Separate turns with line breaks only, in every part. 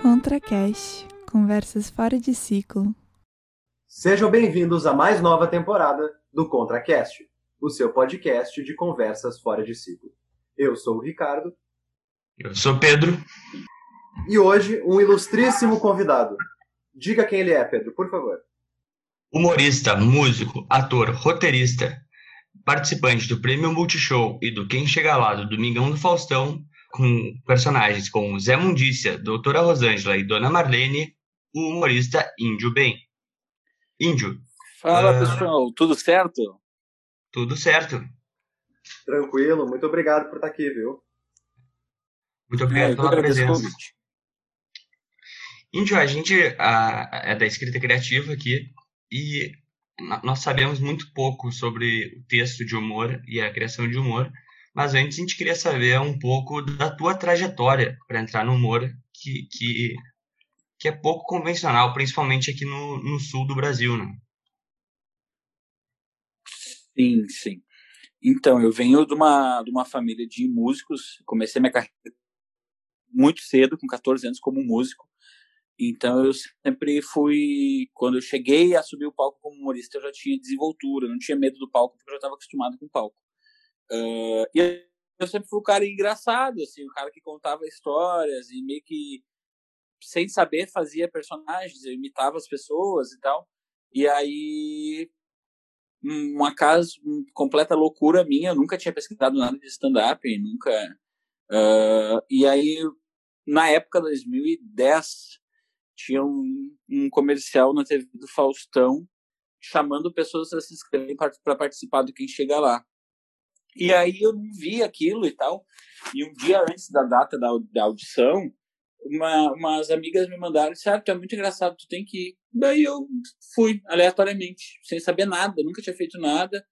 ContraCast Conversas fora de ciclo.
Sejam bem-vindos à mais nova temporada do ContraCast, o seu podcast de conversas fora de ciclo. Eu sou o Ricardo.
Eu sou Pedro.
E hoje, um ilustríssimo convidado. Diga quem ele é, Pedro, por favor.
Humorista, músico, ator, roteirista, participante do Prêmio Multishow e do Quem Chega Lá do Domingão do Faustão, com personagens como Zé Mundícia, Doutora Rosângela e Dona Marlene, o humorista Índio Bem. Índio.
Fala, uh... pessoal, tudo certo?
Tudo certo.
Tranquilo, muito obrigado por estar aqui, viu?
Muito obrigado é, pela presença. Índio, a gente a, é da escrita criativa aqui e nós sabemos muito pouco sobre o texto de humor e a criação de humor, mas antes a gente queria saber um pouco da tua trajetória para entrar no humor, que, que, que é pouco convencional, principalmente aqui no, no sul do Brasil, né?
Sim, sim. Então, eu venho de uma, de uma família de músicos, comecei minha carreira muito cedo, com 14 anos, como músico. Então eu sempre fui, quando eu cheguei a subir o palco como humorista, eu já tinha desenvoltura, não tinha medo do palco porque eu já estava acostumado com o palco. Uh, e eu sempre fui o cara engraçado, assim, o cara que contava histórias e meio que sem saber fazia personagens, eu imitava as pessoas e tal. E aí uma casa completa loucura minha, eu nunca tinha pesquisado nada de stand-up, nunca. Uh, e aí, na época de 2010, tinha um, um comercial na TV do Faustão chamando pessoas a se inscreverem para participar do Quem Chega Lá. E aí eu não vi aquilo e tal. E um dia antes da data da, da audição, uma, umas amigas me mandaram, certo, tu é muito engraçado, tu tem que ir. Daí eu fui, aleatoriamente, sem saber nada, nunca tinha feito nada.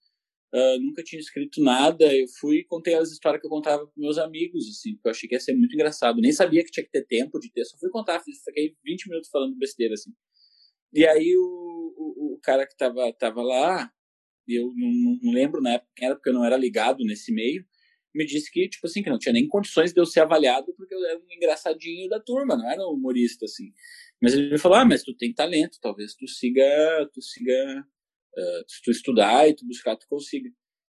Uh, nunca tinha escrito nada. Eu fui e contei as histórias que eu contava para meus amigos, assim, porque eu achei que ia ser muito engraçado. Nem sabia que tinha que ter tempo de ter, só fui contar, fiz, fiquei 20 minutos falando besteira, assim. E aí o, o, o cara que tava, tava lá, eu não, não, lembro na época quem era, porque eu não era ligado nesse meio, me disse que, tipo assim, que não tinha nem condições de eu ser avaliado porque eu era um engraçadinho da turma, não era um humorista, assim. Mas ele me falou, ah, mas tu tem talento, talvez tu siga, tu siga Uh, se tu estudar e tu buscar, tu consiga.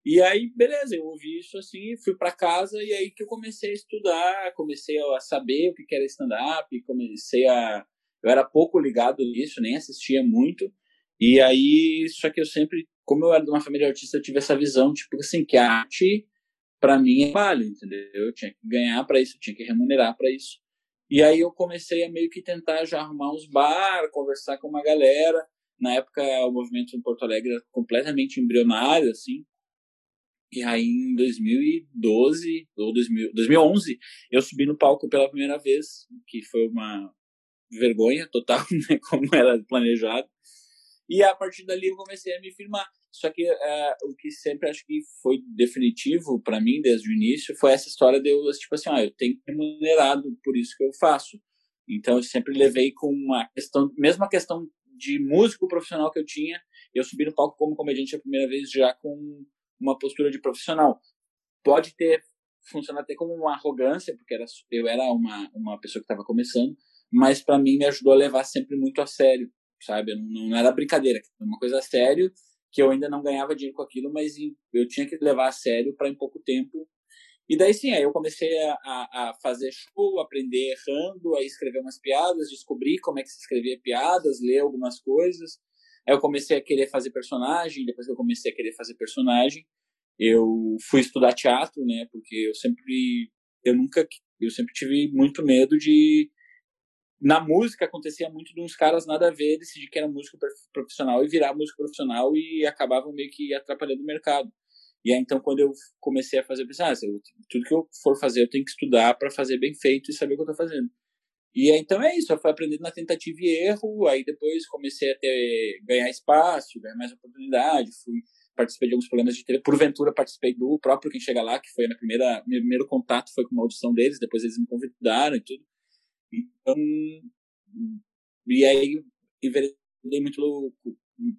E aí, beleza, eu ouvi isso assim, fui para casa e aí que eu comecei a estudar, comecei a saber o que era stand-up, comecei a. Eu era pouco ligado nisso, nem assistia muito. E aí, só que eu sempre, como eu era de uma família artista, eu tive essa visão, tipo assim, que a arte, para mim, é trabalho, entendeu? Eu tinha que ganhar para isso, eu tinha que remunerar para isso. E aí eu comecei a meio que tentar já arrumar uns bar, conversar com uma galera. Na época, o movimento em Porto Alegre era completamente embrionário, assim. E aí, em 2012, ou 2000, 2011, eu subi no palco pela primeira vez, que foi uma vergonha total, né, como era planejado. E a partir dali eu comecei a me firmar. Só que é, o que sempre acho que foi definitivo para mim desde o início foi essa história de eu, tipo assim, ah, eu tenho remunerado por isso que eu faço. Então eu sempre levei com uma questão, mesmo a questão de músico profissional que eu tinha, eu subi no palco como comediante a primeira vez já com uma postura de profissional. Pode ter funcionado até como uma arrogância, porque era, eu era uma, uma pessoa que estava começando, mas para mim me ajudou a levar sempre muito a sério, sabe? Não, não era brincadeira, era uma coisa a sério, que eu ainda não ganhava dinheiro com aquilo, mas eu tinha que levar a sério para em pouco tempo e daí sim, aí eu comecei a, a, fazer show, aprender errando, a escrever umas piadas, descobrir como é que se escrevia piadas, ler algumas coisas. Aí eu comecei a querer fazer personagem, depois que eu comecei a querer fazer personagem, eu fui estudar teatro, né? Porque eu sempre, eu nunca, eu sempre tive muito medo de na música acontecia muito de uns caras nada a ver decidir que era músico profissional e virar músico profissional e acabavam meio que atrapalhando o mercado. E aí, então, quando eu comecei a fazer, eu pensei, ah, tudo que eu for fazer, eu tenho que estudar para fazer bem feito e saber o que eu estou fazendo. E aí, então é isso, eu fui aprendendo na tentativa e erro, aí depois comecei a ter, ganhar espaço, ganhar mais oportunidade, fui participei de alguns programas de TV, porventura participei do próprio Quem Chega Lá, que foi a minha primeira, meu primeiro contato foi com uma audição deles, depois eles me convidaram e tudo. Então, e aí enveredei muito pelo,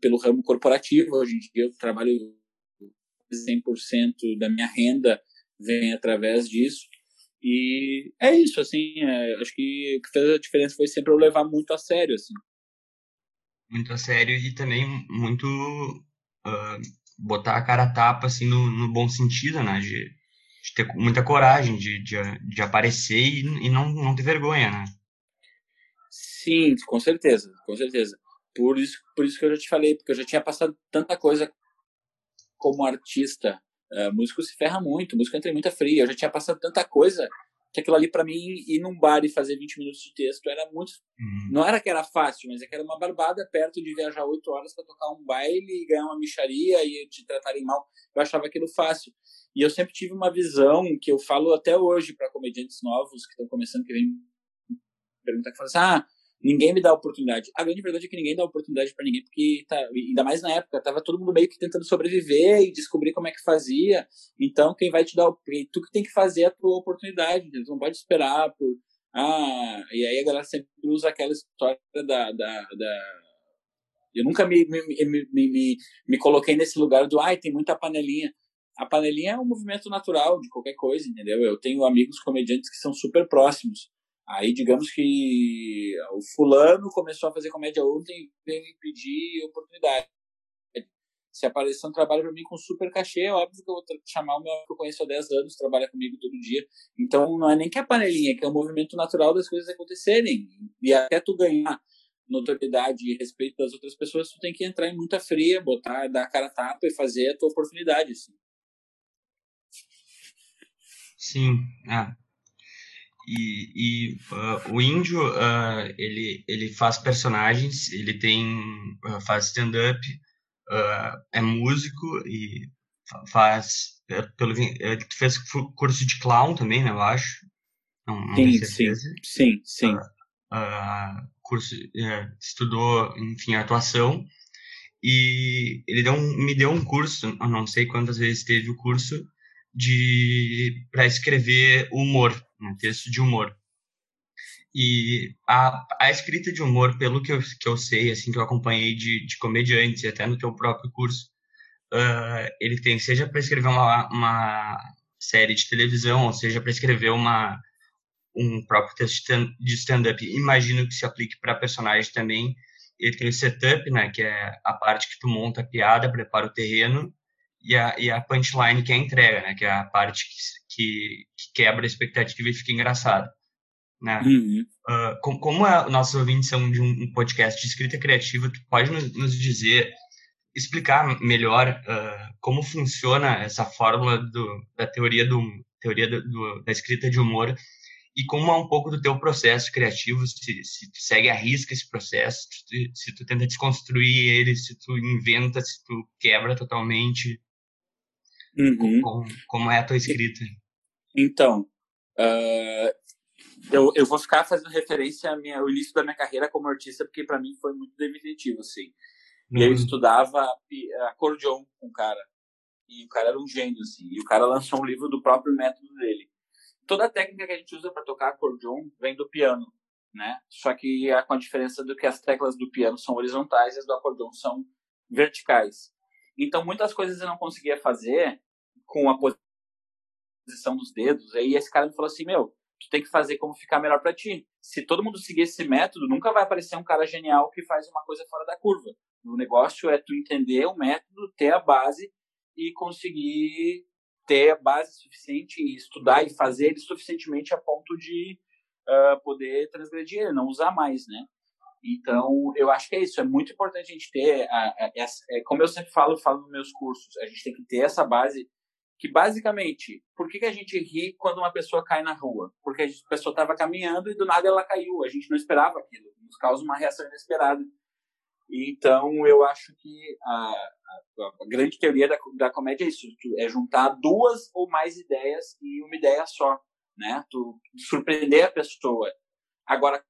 pelo ramo corporativo, hoje em dia eu trabalho 100% da minha renda vem através disso. E é isso, assim, é, acho que o que fez a diferença foi sempre eu levar muito a sério, assim.
Muito a sério e também muito uh, botar a cara a tapa, assim, no, no bom sentido, né? De, de ter muita coragem de, de, de aparecer e, e não, não ter vergonha, né?
Sim, com certeza, com certeza. Por isso, por isso que eu já te falei, porque eu já tinha passado tanta coisa como artista. Uh, músico se ferra muito, músico entra em muita fria. Eu já tinha passado tanta coisa que aquilo ali para mim ir num bar e fazer 20 minutos de texto era muito uhum. não era que era fácil mas é que era uma barbada perto de viajar 8 horas para tocar um baile e ganhar uma micharia e te tratarem mal eu achava aquilo fácil e eu sempre tive uma visão que eu falo até hoje para comediantes novos que estão começando que vem perguntar que fala assim ah ninguém me dá oportunidade. A grande verdade é que ninguém dá oportunidade para ninguém, porque tá, ainda mais na época, tava todo mundo meio que tentando sobreviver e descobrir como é que fazia. Então, quem vai te dar o tu que tem que fazer a tua oportunidade? Tu não pode esperar por ah, e aí a galera sempre usa aquela história da, da, da... eu nunca me me, me, me, me, coloquei nesse lugar do ai, tem muita panelinha. A panelinha é um movimento natural de qualquer coisa, entendeu? Eu tenho amigos comediantes que são super próximos. Aí, digamos que o fulano começou a fazer comédia ontem e veio me pedir oportunidade. Se aparecer um trabalho para mim com super cachê, é óbvio que eu vou chamar o meu que eu conheço há 10 anos, trabalha comigo todo dia. Então, não é nem que a panelinha, é que é um movimento natural das coisas acontecerem. E até tu ganhar notoriedade e respeito das outras pessoas, tu tem que entrar em muita fria, botar, dar a cara a tapa e fazer a tua oportunidade. Assim.
Sim, ah, e, e uh, o índio, uh, ele, ele faz personagens, ele tem, uh, faz stand-up, é músico e faz, é, pelo ele fez curso de clown também, né, eu acho.
Não, não sim, sim, sim, sim.
curso, é, estudou, enfim, atuação e ele deu um, me deu um curso, eu não sei quantas vezes teve o curso, de para escrever humor, um texto de humor. E a, a escrita de humor, pelo que eu, que eu sei, assim, que eu acompanhei de, de comediantes, até no teu próprio curso, uh, ele tem, seja para escrever uma, uma série de televisão, ou seja para escrever uma, um próprio texto de stand-up. Imagino que se aplique para personagem também. Ele tem o setup, né, que é a parte que tu monta a piada, prepara o terreno, e a, e a punchline, que é a entrega, né, que é a parte que, que, que quebra a expectativa e fica engraçado. Né? Uhum. Uh, com, como a, nossos ouvintes são de um, podcast de escrita criativa, tu pode nos, nos dizer, explicar melhor uh, como funciona essa fórmula do, da teoria, do, teoria do, do, da escrita de humor e como é um pouco do teu processo criativo, se, se tu segue a risca esse processo, se tu, se tu tenta desconstruir ele, se tu inventa, se tu quebra totalmente. Uhum. Como, como, é a tua escrita?
Então, uh, eu, eu vou ficar fazendo referência ao, minha, ao início da minha carreira como artista, porque para mim foi muito definitivo, assim. Uhum. Eu estudava acordeon com o cara, e o cara era um gênio, assim, e o cara lançou um livro do próprio método dele. Toda a técnica que a gente usa para tocar acordeon vem do piano, né? Só que é com a diferença do que as teclas do piano são horizontais e as do acordeon são verticais. Então, muitas coisas eu não conseguia fazer com a posição dos dedos. Aí esse cara me falou assim: Meu, tu tem que fazer como ficar melhor para ti. Se todo mundo seguir esse método, nunca vai aparecer um cara genial que faz uma coisa fora da curva. O negócio é tu entender o método, ter a base e conseguir ter a base suficiente e estudar e fazer ele suficientemente a ponto de uh, poder transgredir ele, não usar mais, né? Então, eu acho que é isso. É muito importante a gente ter, a, a, é, como eu sempre falo, falo nos meus cursos, a gente tem que ter essa base que basicamente, por que, que a gente ri quando uma pessoa cai na rua? Porque a pessoa estava caminhando e do nada ela caiu. A gente não esperava aquilo. Nos causa uma reação inesperada. Então, eu acho que a, a, a grande teoria da, da comédia é isso: é juntar duas ou mais ideias em uma ideia só, né? Tu surpreender a pessoa. Agora,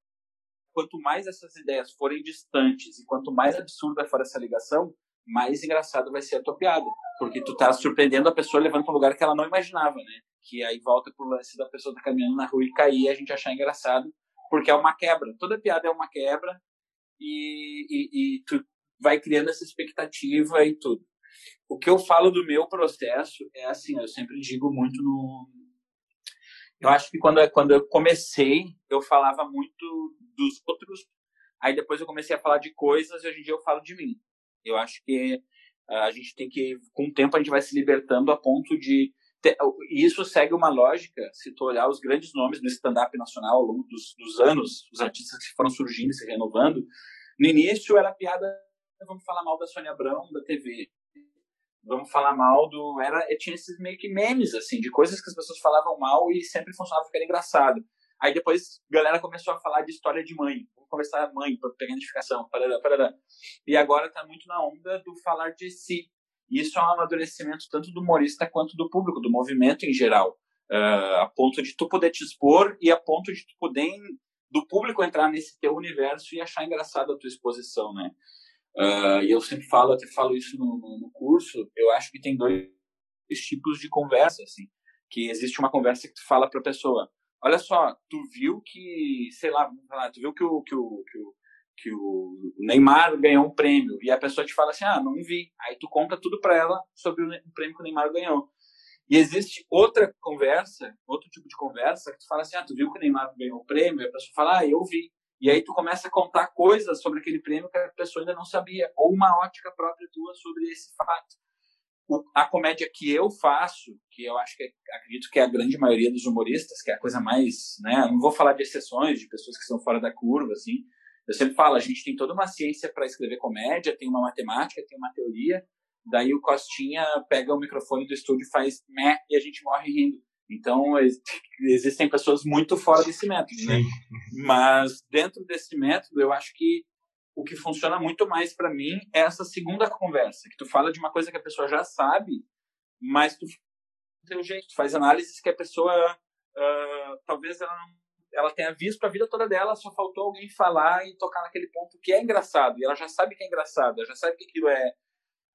quanto mais essas ideias forem distantes e quanto mais absurda for essa ligação, mais engraçado vai ser a tua piada. Porque tu tá surpreendendo a pessoa levando para um lugar que ela não imaginava, né? Que aí volta pro lance da pessoa tá caminhando na rua e cair e a gente achar engraçado, porque é uma quebra. Toda piada é uma quebra e, e, e tu vai criando essa expectativa e tudo. O que eu falo do meu processo é assim, eu sempre digo muito no. Eu acho que quando, quando eu comecei, eu falava muito dos outros, aí depois eu comecei a falar de coisas e hoje em dia eu falo de mim. Eu acho que ah, a gente tem que, com o tempo, a gente vai se libertando a ponto de. Ter, e isso segue uma lógica, se tu olhar os grandes nomes do stand-up nacional ao longo dos, dos anos, os artistas que foram surgindo e se renovando, no início era piada, vamos falar mal da Sônia Abrão, da TV vamos falar mal do. Era, tinha esses meio que memes, assim, de coisas que as pessoas falavam mal e sempre funcionava porque era engraçado. Aí depois a galera começou a falar de história de mãe. Vamos conversar mãe, para pegar identificação, parará, parará. E agora tá muito na onda do falar de si. E isso é um amadurecimento tanto do humorista quanto do público, do movimento em geral. Uh, a ponto de tu poder te expor e a ponto de tu poder do público entrar nesse teu universo e achar engraçado a tua exposição, né? Uh, e eu sempre falo, até falo isso no, no, curso, eu acho que tem dois tipos de conversa, assim. Que existe uma conversa que tu fala pra pessoa, olha só, tu viu que, sei lá, tu viu que o, que o, que o, que o Neymar ganhou um prêmio, e a pessoa te fala assim, ah, não vi. Aí tu conta tudo pra ela sobre o prêmio que o Neymar ganhou. E existe outra conversa, outro tipo de conversa, que tu fala assim, ah, tu viu que o Neymar ganhou o prêmio? E a pessoa fala, ah, eu vi. E aí tu começa a contar coisas sobre aquele prêmio que a pessoa ainda não sabia, ou uma ótica própria tua sobre esse fato. O, a comédia que eu faço, que eu acho que acredito que é a grande maioria dos humoristas, que é a coisa mais, né, não vou falar de exceções, de pessoas que estão fora da curva, assim. Eu sempre falo, a gente tem toda uma ciência para escrever comédia, tem uma matemática, tem uma teoria, daí o Costinha pega o microfone do estúdio e faz meh e a gente morre rindo. Então, existem pessoas muito fora desse método, né? Mas dentro desse método, eu acho que o que funciona muito mais para mim é essa segunda conversa, que tu fala de uma coisa que a pessoa já sabe, mas tu teu jeito, faz análises que a pessoa uh, talvez ela ela tenha visto a vida toda dela, só faltou alguém falar e tocar naquele ponto que é engraçado, e ela já sabe que é engraçado, ela já sabe que aquilo é,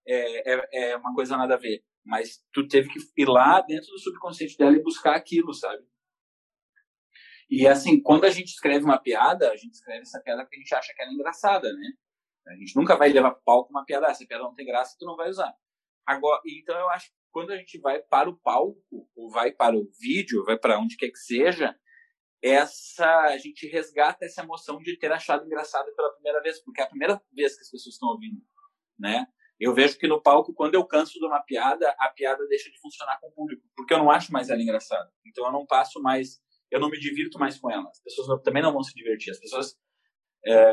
é, é, é uma coisa nada a ver mas tu teve que ir lá dentro do subconsciente dela e buscar aquilo, sabe? E assim, quando a gente escreve uma piada, a gente escreve essa piada porque a gente acha que ela é engraçada, né? A gente nunca vai levar palco uma piada, essa piada não tem graça, tu não vai usar. Agora, então eu acho que quando a gente vai para o palco, ou vai para o vídeo, vai para onde quer que seja, essa a gente resgata essa emoção de ter achado engraçado pela primeira vez, porque é a primeira vez que as pessoas estão ouvindo, né? Eu vejo que no palco, quando eu canso de uma piada, a piada deixa de funcionar com o público, porque eu não acho mais ela engraçada. Então eu não passo mais, eu não me divirto mais com ela. As pessoas também não vão se divertir. As pessoas é,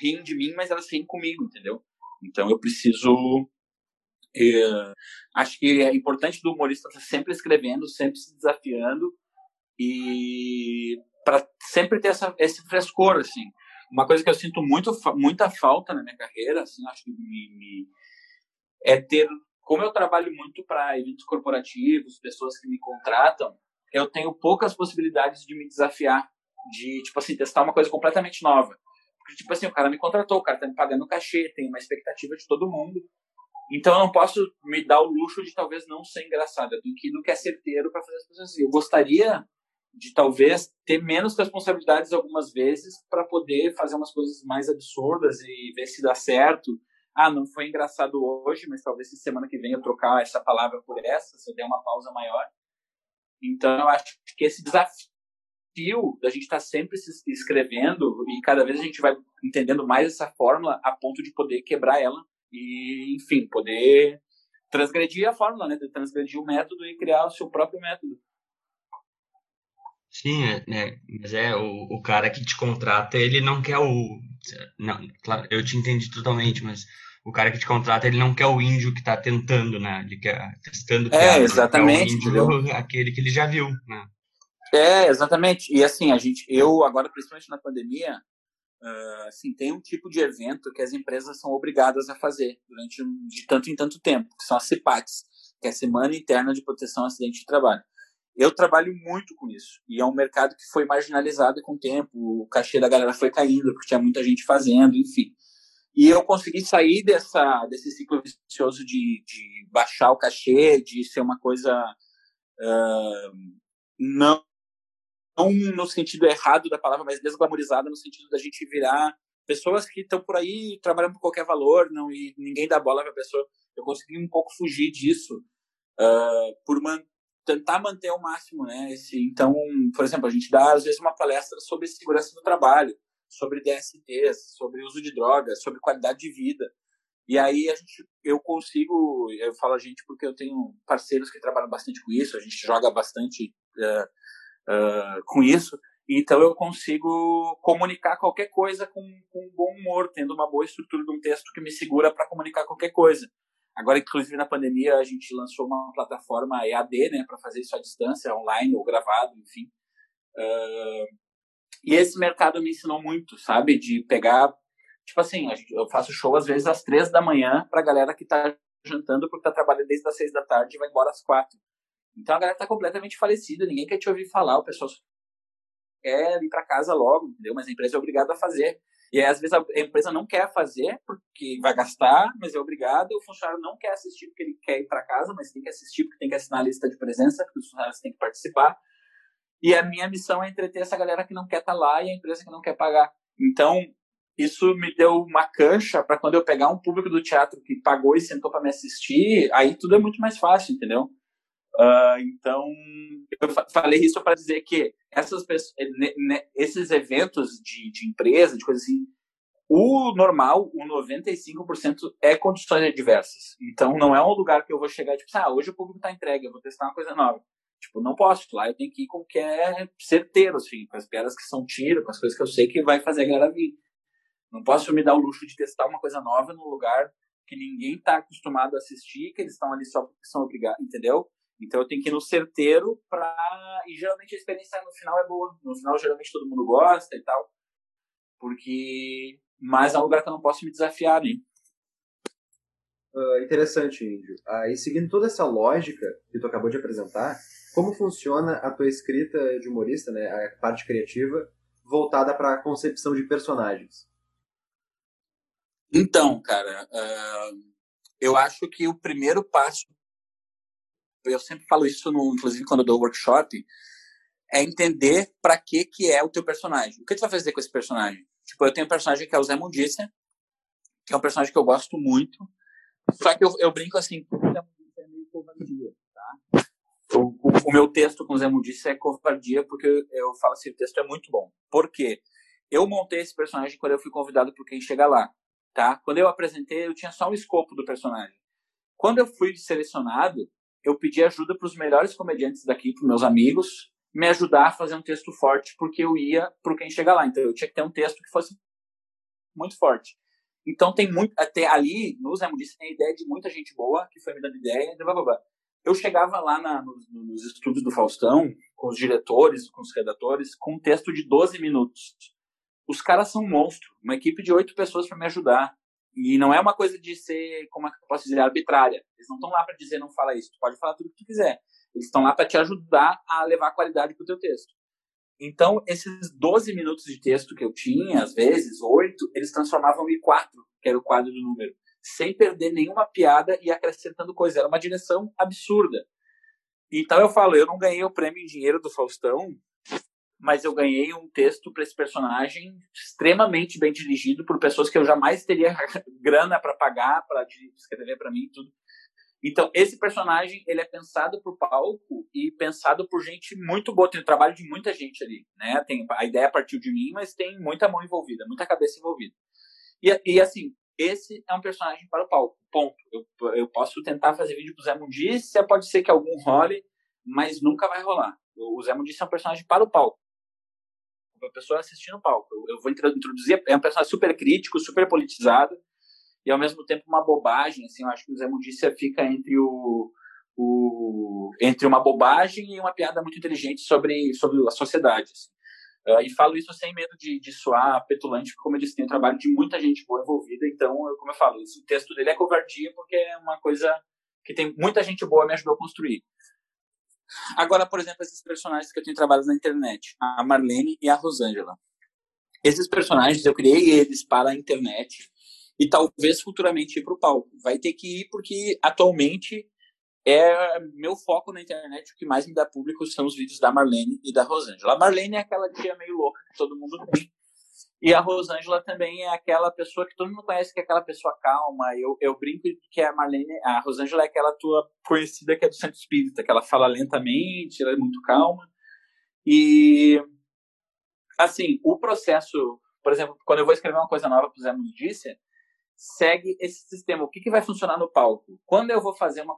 riem de mim, mas elas riem comigo, entendeu? Então eu preciso. É, acho que é importante do humorista estar sempre escrevendo, sempre se desafiando e para sempre ter essa, esse frescor, assim uma coisa que eu sinto muito, muita falta na minha carreira, assim, acho que me, me é ter, como eu trabalho muito para eventos corporativos, pessoas que me contratam, eu tenho poucas possibilidades de me desafiar, de, tipo assim, testar uma coisa completamente nova. Porque, tipo assim, o cara me contratou, o cara tá me pagando cachê, tem uma expectativa de todo mundo. Então eu não posso me dar o luxo de talvez não ser engraçado. Eu tenho que ir no que é certeiro para fazer as coisas assim. Eu gostaria de talvez ter menos responsabilidades algumas vezes para poder fazer umas coisas mais absurdas e ver se dá certo. Ah, não foi engraçado hoje, mas talvez se semana que vem eu trocar essa palavra por essa, se eu der uma pausa maior. Então eu acho que esse desafio da gente estar tá sempre se escrevendo e cada vez a gente vai entendendo mais essa fórmula a ponto de poder quebrar ela e, enfim, poder transgredir a fórmula, né? Transgredir o método e criar o seu próprio método.
Sim, é, né? Mas é o, o cara que te contrata, ele não quer o. Não, claro, eu te entendi totalmente, mas o cara que te contrata, ele não quer o índio que tá tentando, né? Ele quer testando
É, piada, exatamente.
Ele quer o índio, aquele que ele já viu, né?
É, exatamente. E assim, a gente, eu agora, principalmente na pandemia, uh, assim, tem um tipo de evento que as empresas são obrigadas a fazer durante de tanto em tanto tempo, que são as CIPATs, que é a Semana Interna de Proteção ao Acidente de Trabalho. Eu trabalho muito com isso. E é um mercado que foi marginalizado com o tempo. O cachê da galera foi caindo, porque tinha muita gente fazendo, enfim. E eu consegui sair dessa, desse ciclo vicioso de, de baixar o cachê, de ser uma coisa uh, não, não no sentido errado da palavra, mas desglamorizada no sentido da gente virar pessoas que estão por aí trabalhando por qualquer valor, não e ninguém dá bola para a pessoa. Eu consegui um pouco fugir disso uh, por man tentar manter ao máximo, né? Esse, então, por exemplo, a gente dá às vezes uma palestra sobre segurança do trabalho, sobre DSTs, sobre uso de drogas, sobre qualidade de vida. E aí a gente, eu consigo, eu falo a gente porque eu tenho parceiros que trabalham bastante com isso, a gente joga bastante uh, uh, com isso, então eu consigo comunicar qualquer coisa com, com bom humor, tendo uma boa estrutura de um texto que me segura para comunicar qualquer coisa. Agora, inclusive na pandemia, a gente lançou uma plataforma EAD, né, para fazer isso à distância, online ou gravado, enfim. E esse mercado me ensinou muito, sabe, de pegar Tipo assim, eu faço show às vezes às três da manhã pra galera que tá jantando porque tá trabalhando desde as seis da tarde e vai embora às quatro. Então a galera tá completamente falecida, ninguém quer te ouvir falar, o pessoal quer ir para casa logo, entendeu? Mas a empresa é obrigada a fazer. E aí, às vezes a empresa não quer fazer porque vai gastar, mas é obrigado. O funcionário não quer assistir porque ele quer ir para casa, mas tem que assistir porque tem que assinar a lista de presença, porque os funcionários têm que participar. E a minha missão é entreter essa galera que não quer estar tá lá e a empresa que não quer pagar. Então, isso me deu uma cancha para quando eu pegar um público do teatro que pagou e sentou para me assistir, aí tudo é muito mais fácil, entendeu? Uh, então, eu falei isso para dizer que essas pessoas, esses eventos de, de empresa, de coisa assim, o normal, o 95% é condições adversas. Então, não é um lugar que eu vou chegar e tipo, ah, hoje o público está entregue, eu vou testar uma coisa nova. Tipo, não posso. Lá eu tenho que ir com o que é certeiro, assim, com as piadas que são tiro, com as coisas que eu sei que vai fazer a galera vir. Não posso me dar o luxo de testar uma coisa nova num lugar que ninguém está acostumado a assistir, que eles estão ali só porque são obrigados, entendeu? Então eu tenho que ir no certeiro para e geralmente a experiência no final é boa. No final geralmente todo mundo gosta e tal, porque mas é um lugar que eu não posso me desafiar, né?
Uh, interessante, Índio. Aí, seguindo toda essa lógica que tu acabou de apresentar, como funciona a tua escrita de humorista, né, a parte criativa, voltada para a concepção de personagens?
Então, cara, uh, eu acho que o primeiro passo, eu sempre falo isso, no, inclusive quando eu dou workshop, é entender para que que é o teu personagem. O que tu vai fazer com esse personagem? Tipo, eu tenho um personagem que é o Zé Mundícia, que é um personagem que eu gosto muito, só que eu, eu brinco assim, o Zé Mundícia é meio covardia, tá? O, o, o, meu texto com o Zé Mundícia é covardia porque eu, eu falo assim, o texto é muito bom. Por quê? Eu montei esse personagem quando eu fui convidado por quem chega lá tá? Quando eu apresentei, eu tinha só o escopo do personagem. Quando eu fui selecionado, eu pedi ajuda para os melhores comediantes daqui, para meus amigos, me ajudar a fazer um texto forte, porque eu ia para quem chega lá. Então eu tinha que ter um texto que fosse muito forte. Então tem muito até ali no Zé Mudice tem a ideia de muita gente boa que foi me dando ideia, blá, blá, blá. Eu chegava lá na, nos, nos estúdios do Faustão, com os diretores, com os redatores, com um texto de 12 minutos os caras são um monstro. Uma equipe de oito pessoas para me ajudar. E não é uma coisa de ser, como é que eu posso dizer, arbitrária. Eles não estão lá para dizer não fala isso. Tu pode falar tudo o que tu quiser. Eles estão lá para te ajudar a levar qualidade para o teu texto. Então, esses 12 minutos de texto que eu tinha, às vezes, oito, eles transformavam em quatro, que era o quadro do número, sem perder nenhuma piada e acrescentando coisa. Era uma direção absurda. Então eu falo, eu não ganhei o prêmio em dinheiro do Faustão mas eu ganhei um texto para esse personagem extremamente bem dirigido por pessoas que eu jamais teria grana para pagar para escrever para mim tudo. Então, esse personagem, ele é pensado por palco e pensado por gente muito boa. Tem o trabalho de muita gente ali, né? Tem, a ideia partiu de mim, mas tem muita mão envolvida, muita cabeça envolvida. E, e assim, esse é um personagem para o palco, ponto. Eu, eu posso tentar fazer vídeo pro Zé Mundícia, pode ser que algum role, mas nunca vai rolar. O Zé Mundícia é um personagem para o palco a pessoa assistindo o palco. Eu, eu vou introduzir, é um personagem super crítico, super politizado, e ao mesmo tempo uma bobagem, assim, eu acho que o Zé Mundícia fica entre o, o entre uma bobagem e uma piada muito inteligente sobre, sobre a sociedade. Assim. Uh, e falo isso sem medo de, de soar petulante, porque, como eu disse, tem um trabalho de muita gente boa envolvida, então, eu, como eu falo, isso, o texto dele é covardia porque é uma coisa que tem muita gente boa me ajudou a construir. Agora, por exemplo, esses personagens que eu tenho trabalhado na internet, a Marlene e a Rosângela. Esses personagens eu criei eles para a internet e talvez futuramente ir para o palco. Vai ter que ir porque atualmente é meu foco na internet, o que mais me dá público são os vídeos da Marlene e da Rosângela. A Marlene é aquela tia meio louca que todo mundo tem. E a Rosângela também é aquela pessoa que todo mundo conhece, que é aquela pessoa calma. Eu, eu brinco que a Marlene, a Rosângela é aquela tua conhecida que é do Centro Espírita, que ela fala lentamente, ela é muito calma. E, assim, o processo, por exemplo, quando eu vou escrever uma coisa nova para o Zé Mundícia, segue esse sistema. O que, que vai funcionar no palco? Quando eu vou fazer uma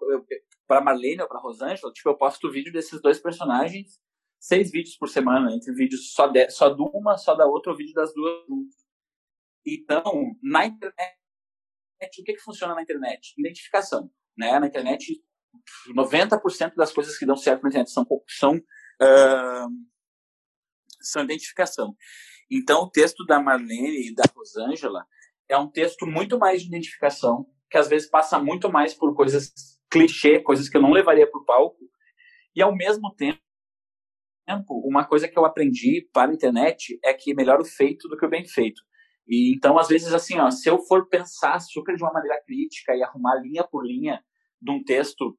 para Marlene ou para Rosângela, tipo, eu posto vídeo desses dois personagens seis vídeos por semana, entre vídeos só de, só de uma, só da outra, o vídeo das duas. Então, na internet, o que, que funciona na internet? Identificação. Né? Na internet, 90% das coisas que dão certo na internet são, são, uh, são identificação. Então, o texto da Marlene e da Rosângela é um texto muito mais de identificação, que às vezes passa muito mais por coisas clichê, coisas que eu não levaria para o palco, e ao mesmo tempo uma coisa que eu aprendi para a internet é que melhor o feito do que o bem feito. E então, às vezes, assim, ó, se eu for pensar super de uma maneira crítica e arrumar linha por linha de um texto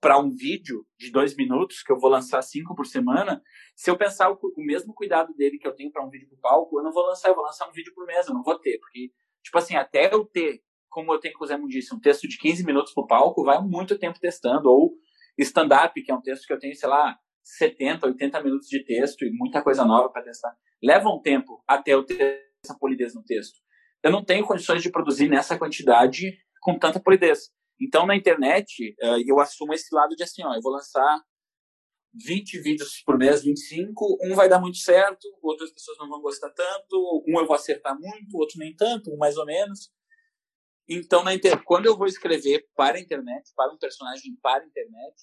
para um vídeo de dois minutos, que eu vou lançar cinco por semana, se eu pensar o, o mesmo cuidado dele que eu tenho para um vídeo para o palco, eu não vou lançar, eu vou lançar um vídeo por mês, eu não vou ter, porque, tipo assim, até eu ter, como eu tenho com o Zé disse, um texto de 15 minutos para o palco, vai muito tempo testando, ou stand-up, que é um texto que eu tenho, sei lá, 70, 80 minutos de texto e muita coisa nova para testar. Leva um tempo até eu ter essa polidez no texto. Eu não tenho condições de produzir nessa quantidade com tanta polidez. Então, na internet, eh, eu assumo esse lado de assim, ó, eu vou lançar 20 vídeos por mês, 25, um vai dar muito certo, outras pessoas não vão gostar tanto, um eu vou acertar muito, outro nem tanto, um mais ou menos. Então, na inter... quando eu vou escrever para a internet, para um personagem para a internet,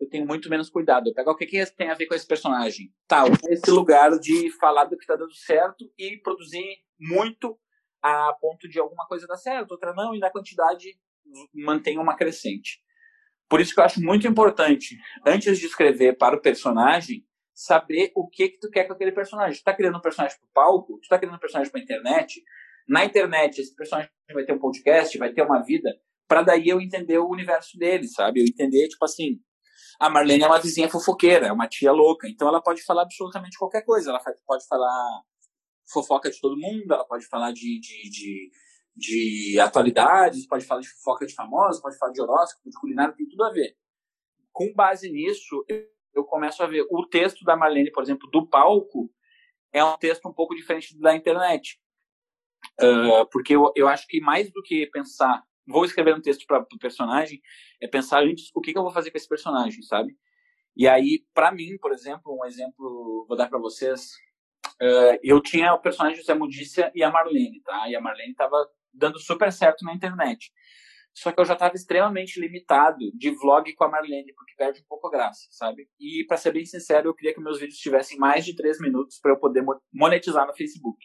eu tenho muito menos cuidado. Eu pego o que, que tem a ver com esse personagem. Tá, esse lugar de falar do que está dando certo e produzir muito a ponto de alguma coisa dar certo, outra não, e na quantidade mantém uma crescente. Por isso que eu acho muito importante, antes de escrever para o personagem, saber o que que tu quer com aquele personagem. Tu tá criando um personagem para o palco, tu tá criando um personagem para a internet. Na internet, esse personagem vai ter um podcast, vai ter uma vida, para daí eu entender o universo dele, sabe? Eu entender, tipo assim, a Marlene é uma vizinha fofoqueira, é uma tia louca, então ela pode falar absolutamente qualquer coisa. Ela pode falar fofoca de todo mundo, ela pode falar de, de, de, de atualidades, pode falar de fofoca de famosos, pode falar de horóscopo, de culinária, tem tudo a ver. Com base nisso, eu começo a ver o texto da Marlene, por exemplo, do palco, é um texto um pouco diferente da internet. Uh, porque eu, eu acho que mais do que pensar vou escrever um texto para o personagem, é pensar antes o que, que eu vou fazer com esse personagem, sabe? E aí, para mim, por exemplo, um exemplo, vou dar para vocês. Uh, eu tinha o personagem José Mudícia e a Marlene, tá? E a Marlene tava dando super certo na internet. Só que eu já estava extremamente limitado de vlog com a Marlene, porque perde um pouco a graça, sabe? E, para ser bem sincero, eu queria que meus vídeos tivessem mais de três minutos para eu poder monetizar no Facebook.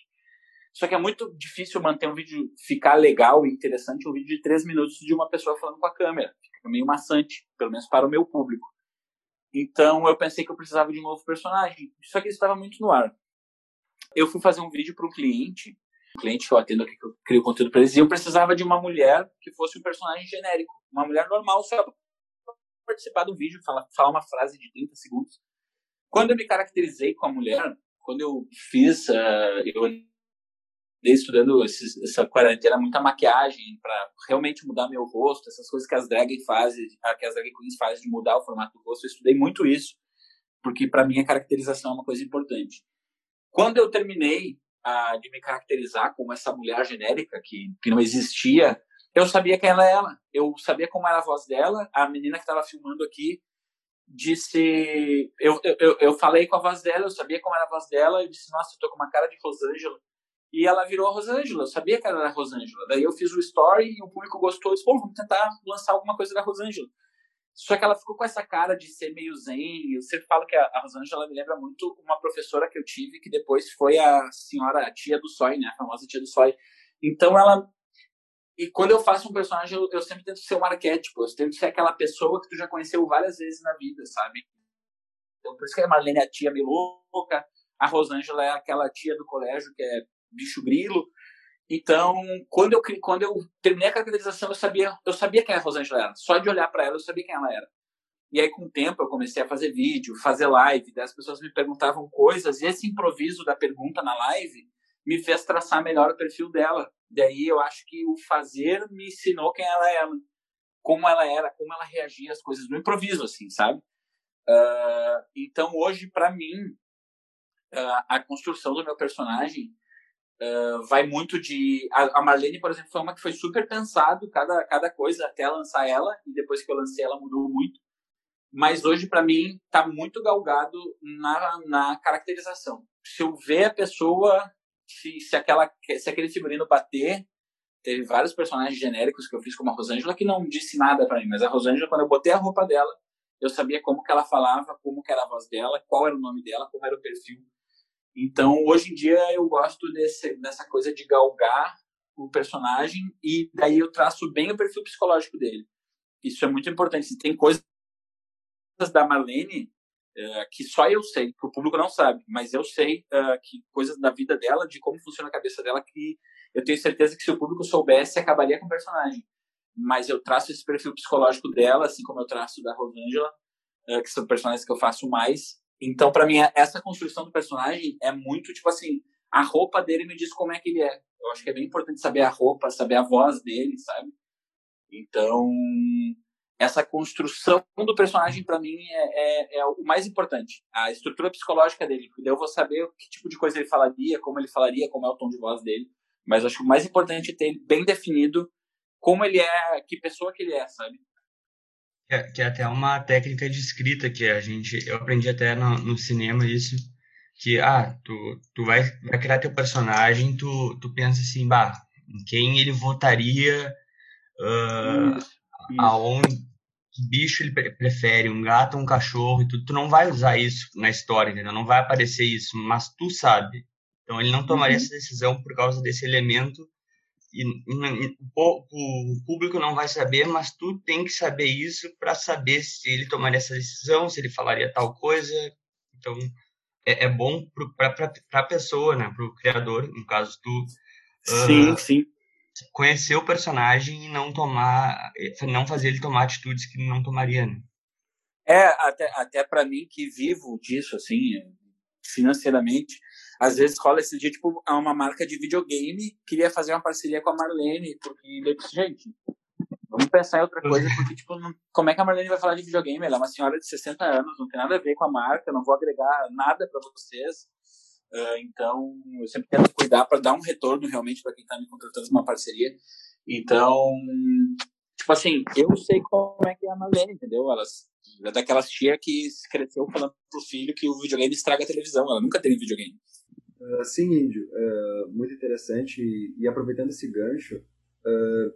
Só que é muito difícil manter um vídeo ficar legal e interessante, um vídeo de três minutos de uma pessoa falando com a câmera. Fica meio maçante, pelo menos para o meu público. Então eu pensei que eu precisava de um novo personagem. Só que isso estava muito no ar. Eu fui fazer um vídeo para um cliente, cliente que eu atendo aqui, que eu crio conteúdo para eles, e eu precisava de uma mulher que fosse um personagem genérico. Uma mulher normal, só para participar do vídeo, falar, falar uma frase de 30 segundos. Quando eu me caracterizei com a mulher, quando eu fiz, uh, eu estudando esses, essa quarentena muita maquiagem para realmente mudar meu rosto, essas coisas que as drag fazem, que as drag queens fazem de mudar o formato do rosto. Eu estudei muito isso, porque para mim a caracterização é uma coisa importante. Quando eu terminei a, de me caracterizar como essa mulher genérica que, que não existia, eu sabia quem ela era. Eu sabia como era a voz dela. A menina que estava filmando aqui disse. Eu, eu, eu falei com a voz dela, eu sabia como era a voz dela. Eu disse: Nossa, eu tô com uma cara de Rosângela e ela virou a Rosângela. Eu sabia que ela era a Rosângela. Daí eu fiz o story e o público gostou. Eu disse, pô, vamos tentar lançar alguma coisa da Rosângela. Só que ela ficou com essa cara de ser meio zen. Eu sempre falo que a Rosângela me lembra muito uma professora que eu tive, que depois foi a senhora, a tia do Sói, né? A famosa tia do Sói. Então ela. E quando eu faço um personagem, eu, eu sempre tento ser um arquétipo. Eu tento ser aquela pessoa que tu já conheceu várias vezes na vida, sabe? Então por isso que a Marlene é a tia meio louca. A Rosângela é aquela tia do colégio que é bicho grilo. Então, quando eu, quando eu terminei a caracterização, eu sabia, eu sabia quem a Rosângela era. Só de olhar para ela, eu sabia quem ela era. E aí, com o tempo, eu comecei a fazer vídeo, fazer live, daí as pessoas me perguntavam coisas, e esse improviso da pergunta na live me fez traçar melhor o perfil dela. Daí eu acho que o fazer me ensinou quem ela era, como ela era, como ela reagia às coisas no improviso, assim, sabe? Uh, então hoje, para mim, uh, a construção do meu personagem uh, vai muito de. A, a, Marlene, por exemplo, foi uma que foi super pensado, cada, cada coisa até lançar ela, e depois que eu lancei ela mudou muito. Mas hoje, para mim, tá muito galgado na, na caracterização. Se eu ver a pessoa, se, se, aquela, se aquele figurino bater, teve vários personagens genéricos que eu fiz como a Rosângela que não disse nada para mim, mas a Rosângela, quando eu botei a roupa dela, eu sabia como que ela falava, como que era a voz dela, qual era o nome dela, como era o perfil. Então, hoje em dia, eu gosto desse, dessa coisa de galgar o personagem e daí eu traço bem o perfil psicológico dele. Isso é muito importante. Tem coisas da Marlene uh, que só eu sei, que o público não sabe, mas eu sei uh, que coisas da vida dela, de como funciona a cabeça dela, que eu tenho certeza que se o público soubesse, acabaria com o personagem. Mas eu traço esse perfil psicológico dela, assim como eu traço da Rosângela, uh, que são personagens que eu faço mais, então, para mim, essa construção do personagem é muito tipo assim: a roupa dele me diz como é que ele é. Eu acho que é bem importante saber a roupa, saber a voz dele, sabe? Então, essa construção do personagem para mim é, é, é, o mais importante. A estrutura psicológica dele, porque eu vou saber que tipo de coisa ele falaria, como ele falaria, como é o tom de voz dele. Mas acho que o mais importante é ter bem definido como ele é, que pessoa que ele é, sabe?
Que é, que é até uma técnica de escrita que a gente. Eu aprendi até no, no cinema isso. Que, ah, tu, tu vai, vai criar teu personagem, tu, tu pensa assim, bah, em quem ele votaria, uh, isso, isso. aonde, que bicho ele prefere, um gato ou um cachorro, e tu, tu não vai usar isso na história, entendeu? Não vai aparecer isso, mas tu sabe. Então ele não tomaria uhum. essa decisão por causa desse elemento e, e o, o, público não vai saber, mas tu tem que saber isso para saber se ele tomaria essa decisão, se ele falaria tal coisa. Então, é, é bom para a pessoa, né? Para o criador, no caso tu.
Sim, uh, sim.
Conhecer o personagem e não tomar, não fazer ele tomar atitudes que não tomaria, né?
É, até, até para mim que vivo disso, assim, financeiramente, às vezes rola esse dia, tipo, uma marca de videogame queria fazer uma parceria com a Marlene, porque eu disse, gente, vamos pensar em outra coisa, porque, tipo, não, como é que a Marlene vai falar de videogame? Ela é uma senhora de 60 anos, não tem nada a ver com a marca, não vou agregar nada para vocês. Uh, então, eu sempre tento cuidar para dar um retorno realmente para quem está me contratando uma parceria. Então, tipo assim, eu sei como é que é a Marlene, entendeu? Elas é daquelas tia que cresceu falando pro filho que o videogame estraga a televisão. Ela nunca teve videogame.
Uh, sim, Índio. Uh, muito interessante. E, aproveitando esse gancho, uh,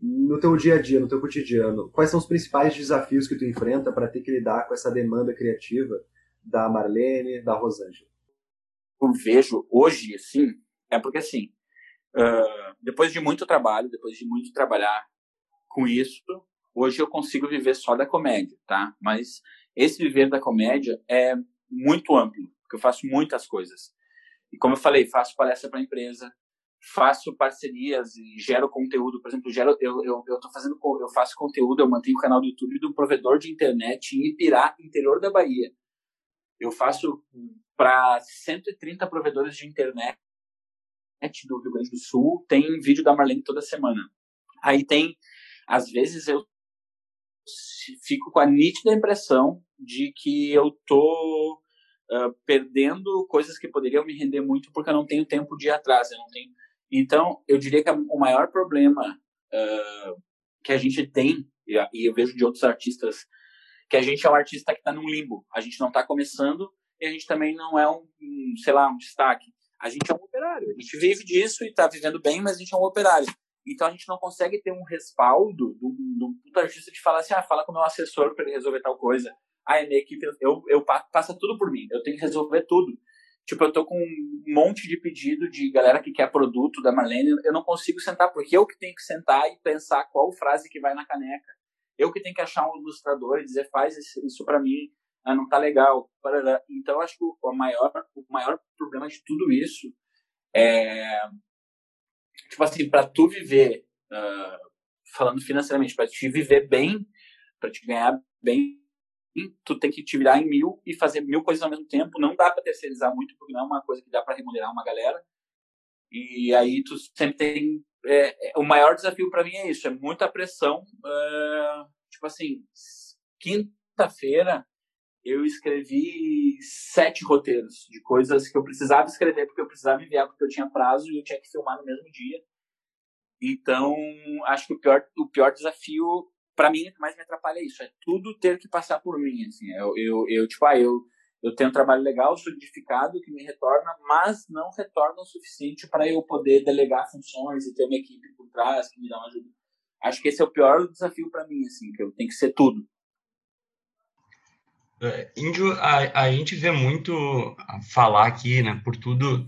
no teu dia a dia, no teu cotidiano, quais são os principais desafios que tu enfrenta para ter que lidar com essa demanda criativa da Marlene, da Rosângela?
Eu vejo hoje, assim, é porque assim, depois de muito trabalho, depois de muito trabalhar com isso, hoje eu consigo viver só da comédia, tá? Mas esse viver da comédia é muito amplo, porque eu faço muitas coisas. E como eu falei, faço palestra para empresa, faço parcerias e gero conteúdo. Por exemplo, gero, eu, eu, eu fazendo, eu faço conteúdo, eu mantenho o canal do YouTube um provedor de internet em Ipirá, interior da Bahia. Eu faço para 130 provedores de internet do Rio Grande do Sul, tem vídeo da Marlene toda semana. Aí tem, às vezes eu fico com a nítida impressão de que eu tô perdendo coisas que poderiam me render muito porque eu não tenho tempo de ir atrás, eu não tenho. Então, eu diria que o maior problema uh, que a gente tem e eu vejo de outros artistas que a gente é um artista que está num limbo. A gente não está começando e a gente também não é um, um, sei lá, um destaque. A gente é um operário. A gente vive disso e está vivendo bem, mas a gente é um operário. Então a gente não consegue ter um respaldo do, do, do artista de falar assim, ah, fala com o meu assessor para ele resolver tal coisa. Ah, minha equipe, eu, eu passa tudo por mim, eu tenho que resolver tudo. Tipo, eu tô com um monte de pedido de galera que quer produto da Marlene, eu não consigo sentar, porque eu que tenho que sentar e pensar qual frase que vai na caneca. Eu que tenho que achar um ilustrador e dizer, faz isso para mim, ah, não tá legal. Então, acho que o maior, o maior problema de tudo isso é tipo assim, para tu viver, uh, falando financeiramente, para te viver bem, para te ganhar bem, tu tem que te virar em mil e fazer mil coisas ao mesmo tempo. Não dá para terceirizar muito, porque não é uma coisa que dá para remunerar uma galera. E aí tu sempre tem. É, é, o maior desafio para mim é isso, é muita pressão. Uh, tipo assim, quinta-feira eu escrevi sete roteiros de coisas que eu precisava escrever porque eu precisava enviar porque eu tinha prazo e eu tinha que filmar no mesmo dia. Então, acho que o pior, o pior desafio para mim, o que mais me atrapalha é isso, é tudo ter que passar por mim, assim. Eu, eu, eu tipo, ah, eu, eu tenho um trabalho legal, solidificado, que me retorna, mas não retorna o suficiente para eu poder delegar funções e ter uma equipe por trás que me dá uma ajuda. Acho que esse é o pior desafio para mim, assim, que eu tenho que ser tudo.
É, Índio, a, a gente vê muito falar aqui, né, por tudo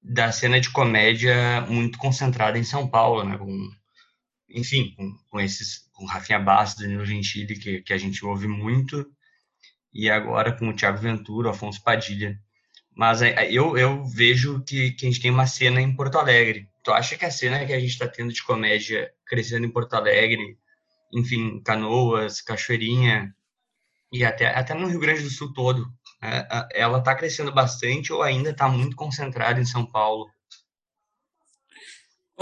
da cena de comédia muito concentrada em São Paulo, né, com, enfim, com, com esses, com Rafinha Bastos, Danilo Gentili, que, que a gente ouve muito, e agora com o Thiago Ventura, Afonso Padilha. Mas eu, eu vejo que, que a gente tem uma cena em Porto Alegre. Tu acha que a cena que a gente está tendo de comédia crescendo em Porto Alegre, enfim, Canoas, Cachoeirinha, e até, até no Rio Grande do Sul todo, é, ela está crescendo bastante ou ainda está muito concentrada em São Paulo?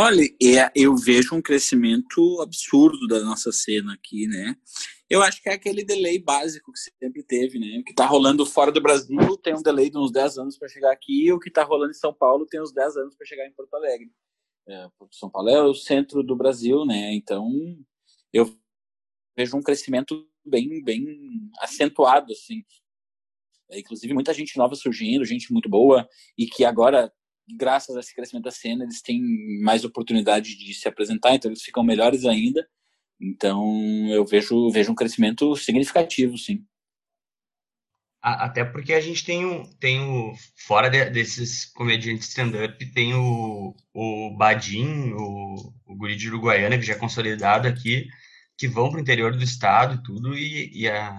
Olha, é, eu vejo um crescimento absurdo da nossa cena aqui, né? Eu acho que é aquele delay básico que sempre teve, né? O que está rolando fora do Brasil tem um delay de uns 10 anos para chegar aqui, e o que está rolando em São Paulo tem uns 10 anos para chegar em Porto Alegre. É, São Paulo é o centro do Brasil, né? Então, eu vejo um crescimento bem, bem acentuado, assim. É, inclusive, muita gente nova surgindo, gente muito boa, e que agora, graças a esse crescimento da cena, eles têm mais oportunidade de se apresentar, então eles ficam melhores ainda. Então, eu vejo, vejo um crescimento significativo, sim.
Até porque a gente tem o, tem o fora de, desses comediantes stand-up, tem o, o Badim, o, o guri de Uruguaiana, que já é consolidado aqui, que vão para o interior do estado e tudo, e, e a,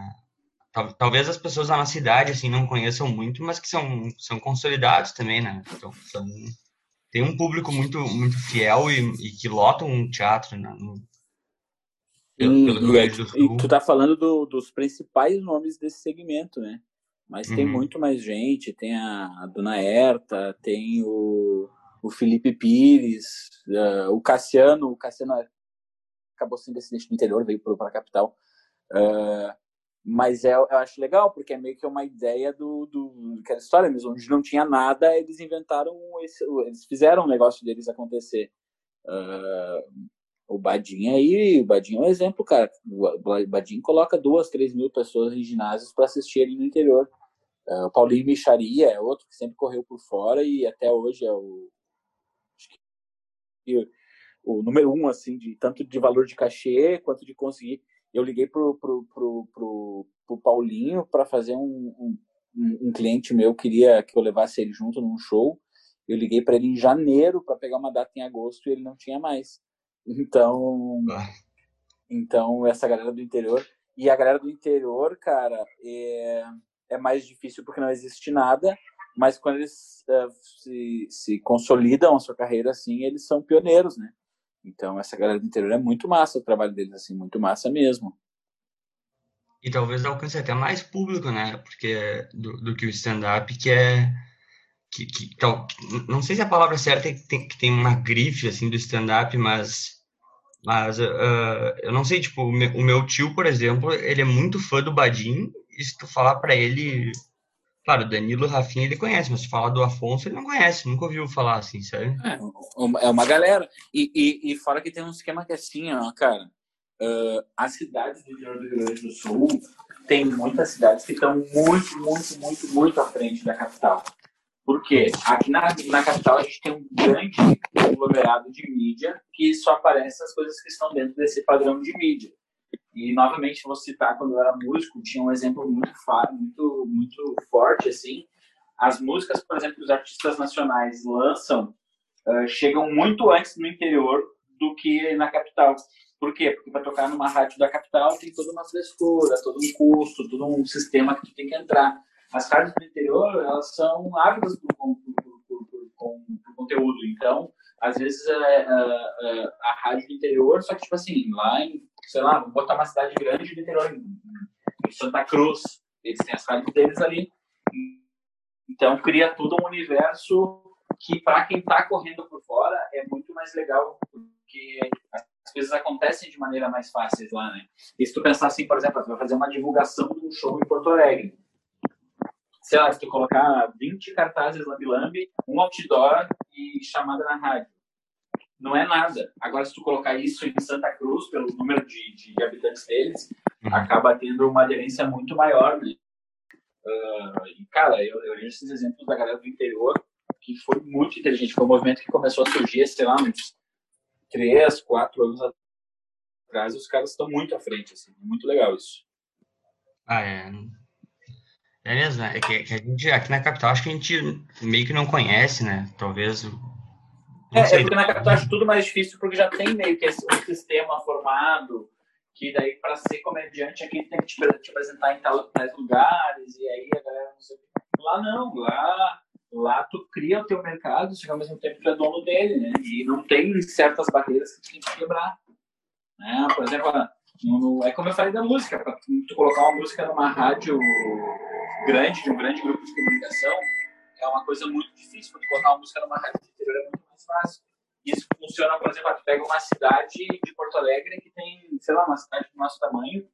talvez as pessoas da nossa cidade assim, não conheçam muito, mas que são, são consolidados também, né? Então, são, tem um público muito, muito fiel e, e que lotam um teatro né? no,
pelo, pelo do Sul. E tu tá falando do, dos principais nomes desse segmento, né? Mas uhum. tem muito mais gente, tem a, a Dona Herta, tem o, o Felipe Pires, uh, o Cassiano, o Cassiano acabou sendo descendente do interior, veio para a capital. Uh, mas é, eu acho legal, porque é meio que uma ideia do, do aquela história mesmo, onde não tinha nada, eles inventaram, esse, eles fizeram o negócio deles acontecer. Uh, o Badin aí, o Badin é um exemplo, cara. O Badin coloca duas, três mil pessoas em ginásios para assistir ali no interior. Uh, o Paulinho Micharia é outro que sempre correu por fora e até hoje é o o número um, assim, de tanto de valor de cachê quanto de conseguir. Eu liguei pro, pro, pro, pro, pro Paulinho para fazer um, um, um, cliente meu queria que eu levasse ele junto num show. Eu liguei para ele em janeiro para pegar uma data em agosto e ele não tinha mais. Então, então essa galera do interior e a galera do interior, cara, é, é mais difícil porque não existe nada mas quando eles uh, se, se consolidam a sua carreira assim, eles são pioneiros, né? Então, essa galera do interior é muito massa o trabalho deles, assim, muito massa mesmo.
E talvez alcance até mais público, né? Porque do, do que o stand-up, que é. Que, que, tal, não sei se a palavra certa é que tem, que tem uma grife, assim, do stand-up, mas. Mas uh, eu não sei, tipo, o meu, o meu, tio, por exemplo, ele é muito fã do Badim, e se tu falar para ele Claro, Danilo Rafinha ele conhece, mas se falar do Afonso ele não conhece, nunca ouviu falar assim, sério?
É, é uma galera. E, e, e fora que tem um esquema que é assim, ó, cara. Uh, as cidades do do Rio Grande do Sul tem muitas cidades que estão muito, muito, muito, muito à frente da capital. Por quê? Aqui na, na capital a gente tem um grande conglomerado de mídia que só aparece as coisas que estão dentro desse padrão de mídia. E novamente vou citar quando eu era músico, tinha um exemplo muito muito muito forte assim. As músicas, por exemplo, os artistas nacionais lançam uh, chegam muito antes no interior do que na capital. Por quê? Porque para tocar numa rádio da capital tem toda uma frescura, todo um custo, todo um sistema que tu tem que entrar. As rádios do interior, elas são ávidas por, por, por, por, conteúdo. Então, às vezes, é, é, é, a rádio do interior, só que, tipo assim, lá em sei lá, vou botar uma cidade grande do interior, em Santa Cruz, eles têm as rádios deles ali. Então cria todo um universo que para quem está correndo por fora é muito mais legal porque as coisas acontecem de maneira mais fácil lá, né? E se tu pensar assim, por exemplo, tu vai fazer uma divulgação de um show em Porto Alegre. Sei lá, se tu colocar 20 cartazes lambi-lambi, um outdoor chamada na rádio. Não é nada. Agora, se tu colocar isso em Santa Cruz, pelo número de, de habitantes deles, uhum. acaba tendo uma aderência muito maior, né? Uh, e, cara, eu, eu vejo esses exemplos da galera do interior, que foi muito inteligente. Foi um movimento que começou a surgir, sei lá, uns três, quatro anos atrás, os caras estão muito à frente, assim. Muito legal isso.
Ah, é. É mesmo, né? é que, que, a gente, aqui na capital, acho que a gente meio que não conhece, né? Talvez.
É, é, porque na capital acho tudo mais difícil, porque já tem meio que esse, um sistema formado, que daí para ser comediante aqui tem que te, te apresentar em tais lugares, e aí a galera não sei. Lá não, lá lá tu cria o teu mercado, só que ao mesmo tempo tu é dono dele, né? E não tem certas barreiras que tu tem que quebrar. Né? Por exemplo, no, é como eu falei da música, para tu colocar uma música numa rádio grande, de um grande grupo de comunicação, é uma coisa muito difícil, porque colocar uma música numa rádio de interior é muito mais fácil. Isso funciona, por exemplo, tu pega uma cidade de Porto Alegre que tem, sei lá, uma cidade do nosso tamanho,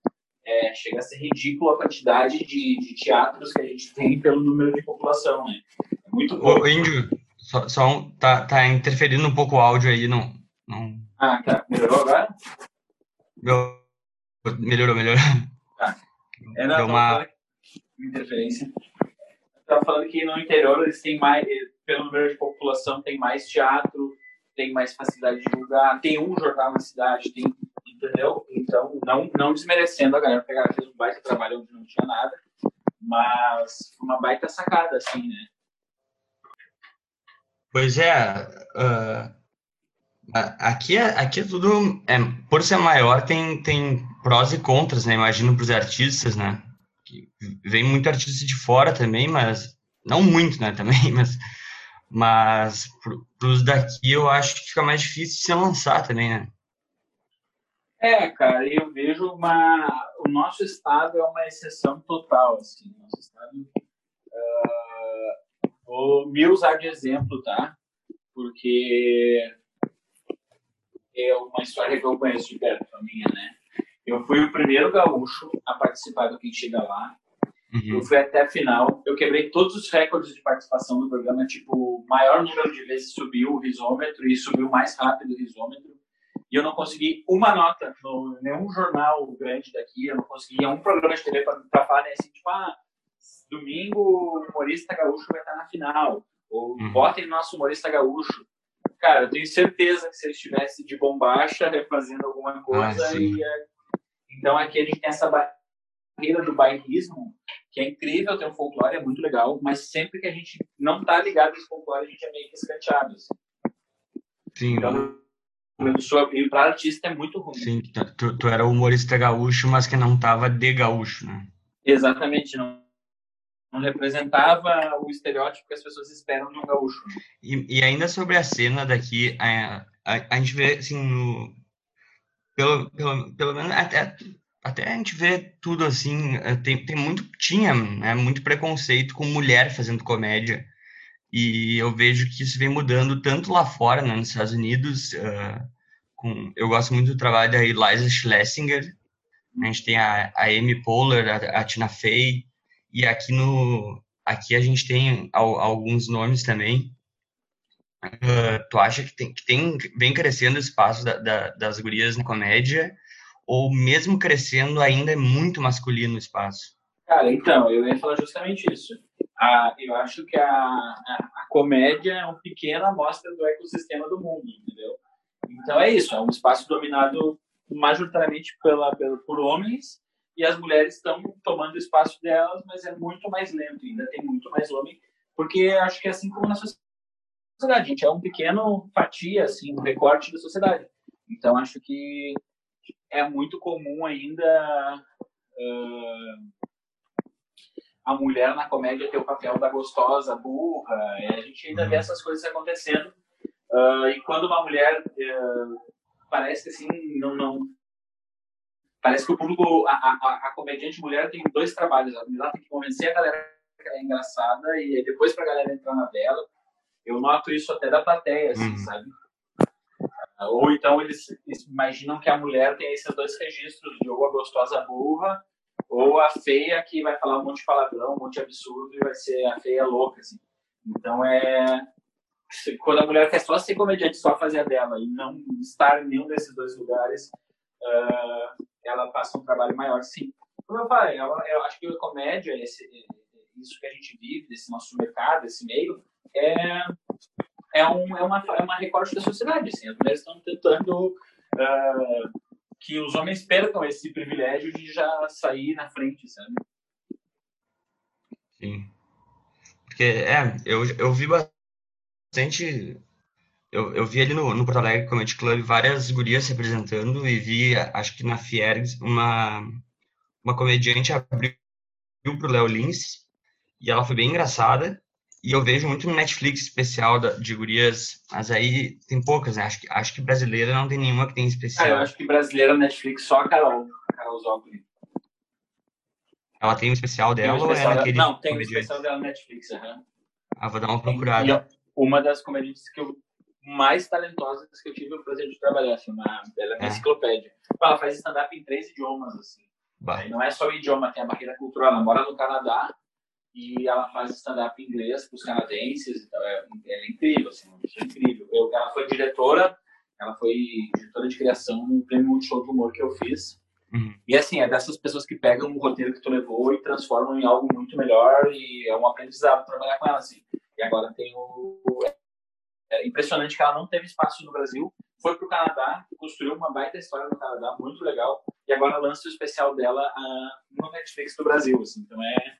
é, chega a ser ridículo a quantidade de, de, teatros que a gente tem pelo número de população, né? É muito.
Ô, Índio, só, só um, tá, tá interferindo um pouco o áudio aí, não, não...
Ah, tá. Melhorou agora?
Melhorou, melhorou.
Tá. É, não, Deu uma... Interferência. Estava falando que no interior eles têm mais, pelo número de população, tem mais teatro, tem mais facilidade de divulgar, tem um jornal na cidade, tem entendeu? Então, não, não desmerecendo a galera, galera fez um baita trabalho onde não tinha nada, mas uma baita sacada, assim, né?
Pois é, uh, aqui, é, aqui é tudo, é, por ser maior, tem, tem prós e contras, né? Imagino para os artistas, né? Que vem muito artista de fora também, mas não muito, né? Também, mas, mas para os daqui eu acho que fica mais difícil de se lançar também, né?
É, cara, eu vejo uma. O nosso estado é uma exceção total, assim. Nosso estado. Uh, vou me usar de exemplo, tá? Porque é uma história que eu conheço de perto, a minha, né? Eu fui o primeiro gaúcho a participar do Quem Chega Lá. Uhum. Eu fui até a final. Eu quebrei todos os recordes de participação do programa. Tipo, maior número de vezes subiu o risômetro e subiu mais rápido o risômetro e eu não consegui uma nota no nenhum jornal grande daqui, eu não conseguia um programa de TV para falar né, assim, tipo, ah, domingo o humorista gaúcho vai estar na final, ou uhum. votem no nosso humorista gaúcho. Cara, eu tenho certeza que se ele estivesse de bombacha refazendo alguma coisa, ah, ia... então aqui a gente tem essa barreira do bairrismo, que é incrível ter um folclore, é muito legal, mas sempre que a gente não tá ligado nesse folclore, a gente é meio que escanteado. Assim.
Sim, então,
e para artista é muito ruim.
Sim, tu, tu era humorista gaúcho, mas que não tava de gaúcho, né?
Exatamente, não, não representava o estereótipo que as pessoas esperam de um gaúcho.
E, e ainda sobre a cena daqui, a, a, a gente vê, assim, no, pelo, pelo, pelo menos até, até a gente vê tudo assim, eh, tem, tem muito, tinha né, muito preconceito com mulher fazendo comédia. E eu vejo que isso vem mudando tanto lá fora, né, nos Estados Unidos. Uh, com, eu gosto muito do trabalho da Eliza Schlesinger. A gente tem a, a Amy Poehler, a, a Tina Fey. E aqui, no, aqui a gente tem al, alguns nomes também. Uh, tu acha que tem, que tem vem crescendo o espaço da, da, das gurias na comédia? Ou mesmo crescendo, ainda é muito masculino o espaço?
Cara, então, eu ia falar justamente isso eu acho que a, a, a, comédia é uma pequena amostra do ecossistema do mundo, entendeu? Então é isso, é um espaço dominado majoritariamente pela, pela, por homens e as mulheres estão tomando o espaço delas, mas é muito mais lento, ainda tem muito mais homem, porque acho que é assim como na sociedade, a gente é um pequeno fatia, assim, um recorte da sociedade. Então acho que é muito comum ainda uh, a mulher na comédia ter o papel da gostosa, burra. a gente ainda vê uhum. essas coisas acontecendo. Uh, e quando uma mulher uh, parece que assim, não, não. Parece que o público, a, a, a comediante mulher tem dois trabalhos. A mulher tem que convencer a galera que ela é engraçada e depois para a galera entrar na dela. Eu noto isso até da plateia, assim, uhum. sabe? Ou então eles, eles imaginam que a mulher tem esses dois registros, de ou a gostosa burra, ou a feia que vai falar um monte de palavrão, um monte de absurdo e vai ser a feia louca, assim. Então é quando a mulher quer só ser comediante, só fazer a dela e não estar em nenhum desses dois lugares, uh, ela passa um trabalho maior, sim. Como eu falei, eu, eu acho que a comédia, esse, isso que a gente vive, desse nosso mercado, esse meio, é, é, um, é, uma, é uma recorte da sociedade. Assim. As mulheres estão tentando uh, que os homens percam esse privilégio de já sair na frente, sabe?
Sim. Porque, é, eu, eu vi bastante. Eu, eu vi ali no, no Porto Alegre Comedy Club várias gurias se apresentando e vi, acho que na Fiergs, uma, uma comediante abriu pro Léo Lins e ela foi bem engraçada. E eu vejo muito no Netflix especial da, de gurias, mas aí tem poucas, né? Acho que, acho que brasileira não tem nenhuma que tem especial. Ah,
eu acho que brasileira Netflix só a Carol, a Carol Zogli.
Ela tem um especial dela um especial ou é naquele
Não, tem um especial dela na Netflix, aham.
Ah, vou dar uma procurada.
E, uma das comediantes que eu mais talentosas que eu tive o prazer de trabalhar, assim, uma, ela é uma é. enciclopédia. Ela faz stand-up em três idiomas, assim. Não é só o idioma, tem a barreira cultural. Ela mora no Canadá e ela faz stand-up em inglês para os canadenses. Então é, é incrível, assim, uma pessoa incrível. Eu, ela foi diretora, ela foi diretora de criação no Prêmio Multishow do Humor que eu fiz. Uhum. E assim, é dessas pessoas que pegam o roteiro que tu levou e transformam em algo muito melhor e é um aprendizado trabalhar com ela, assim. E agora tem o. É impressionante que ela não teve espaço no Brasil, foi para o Canadá, construiu uma baita história no Canadá, muito legal, e agora lança o especial dela uh, no Netflix do Brasil. Assim. Então é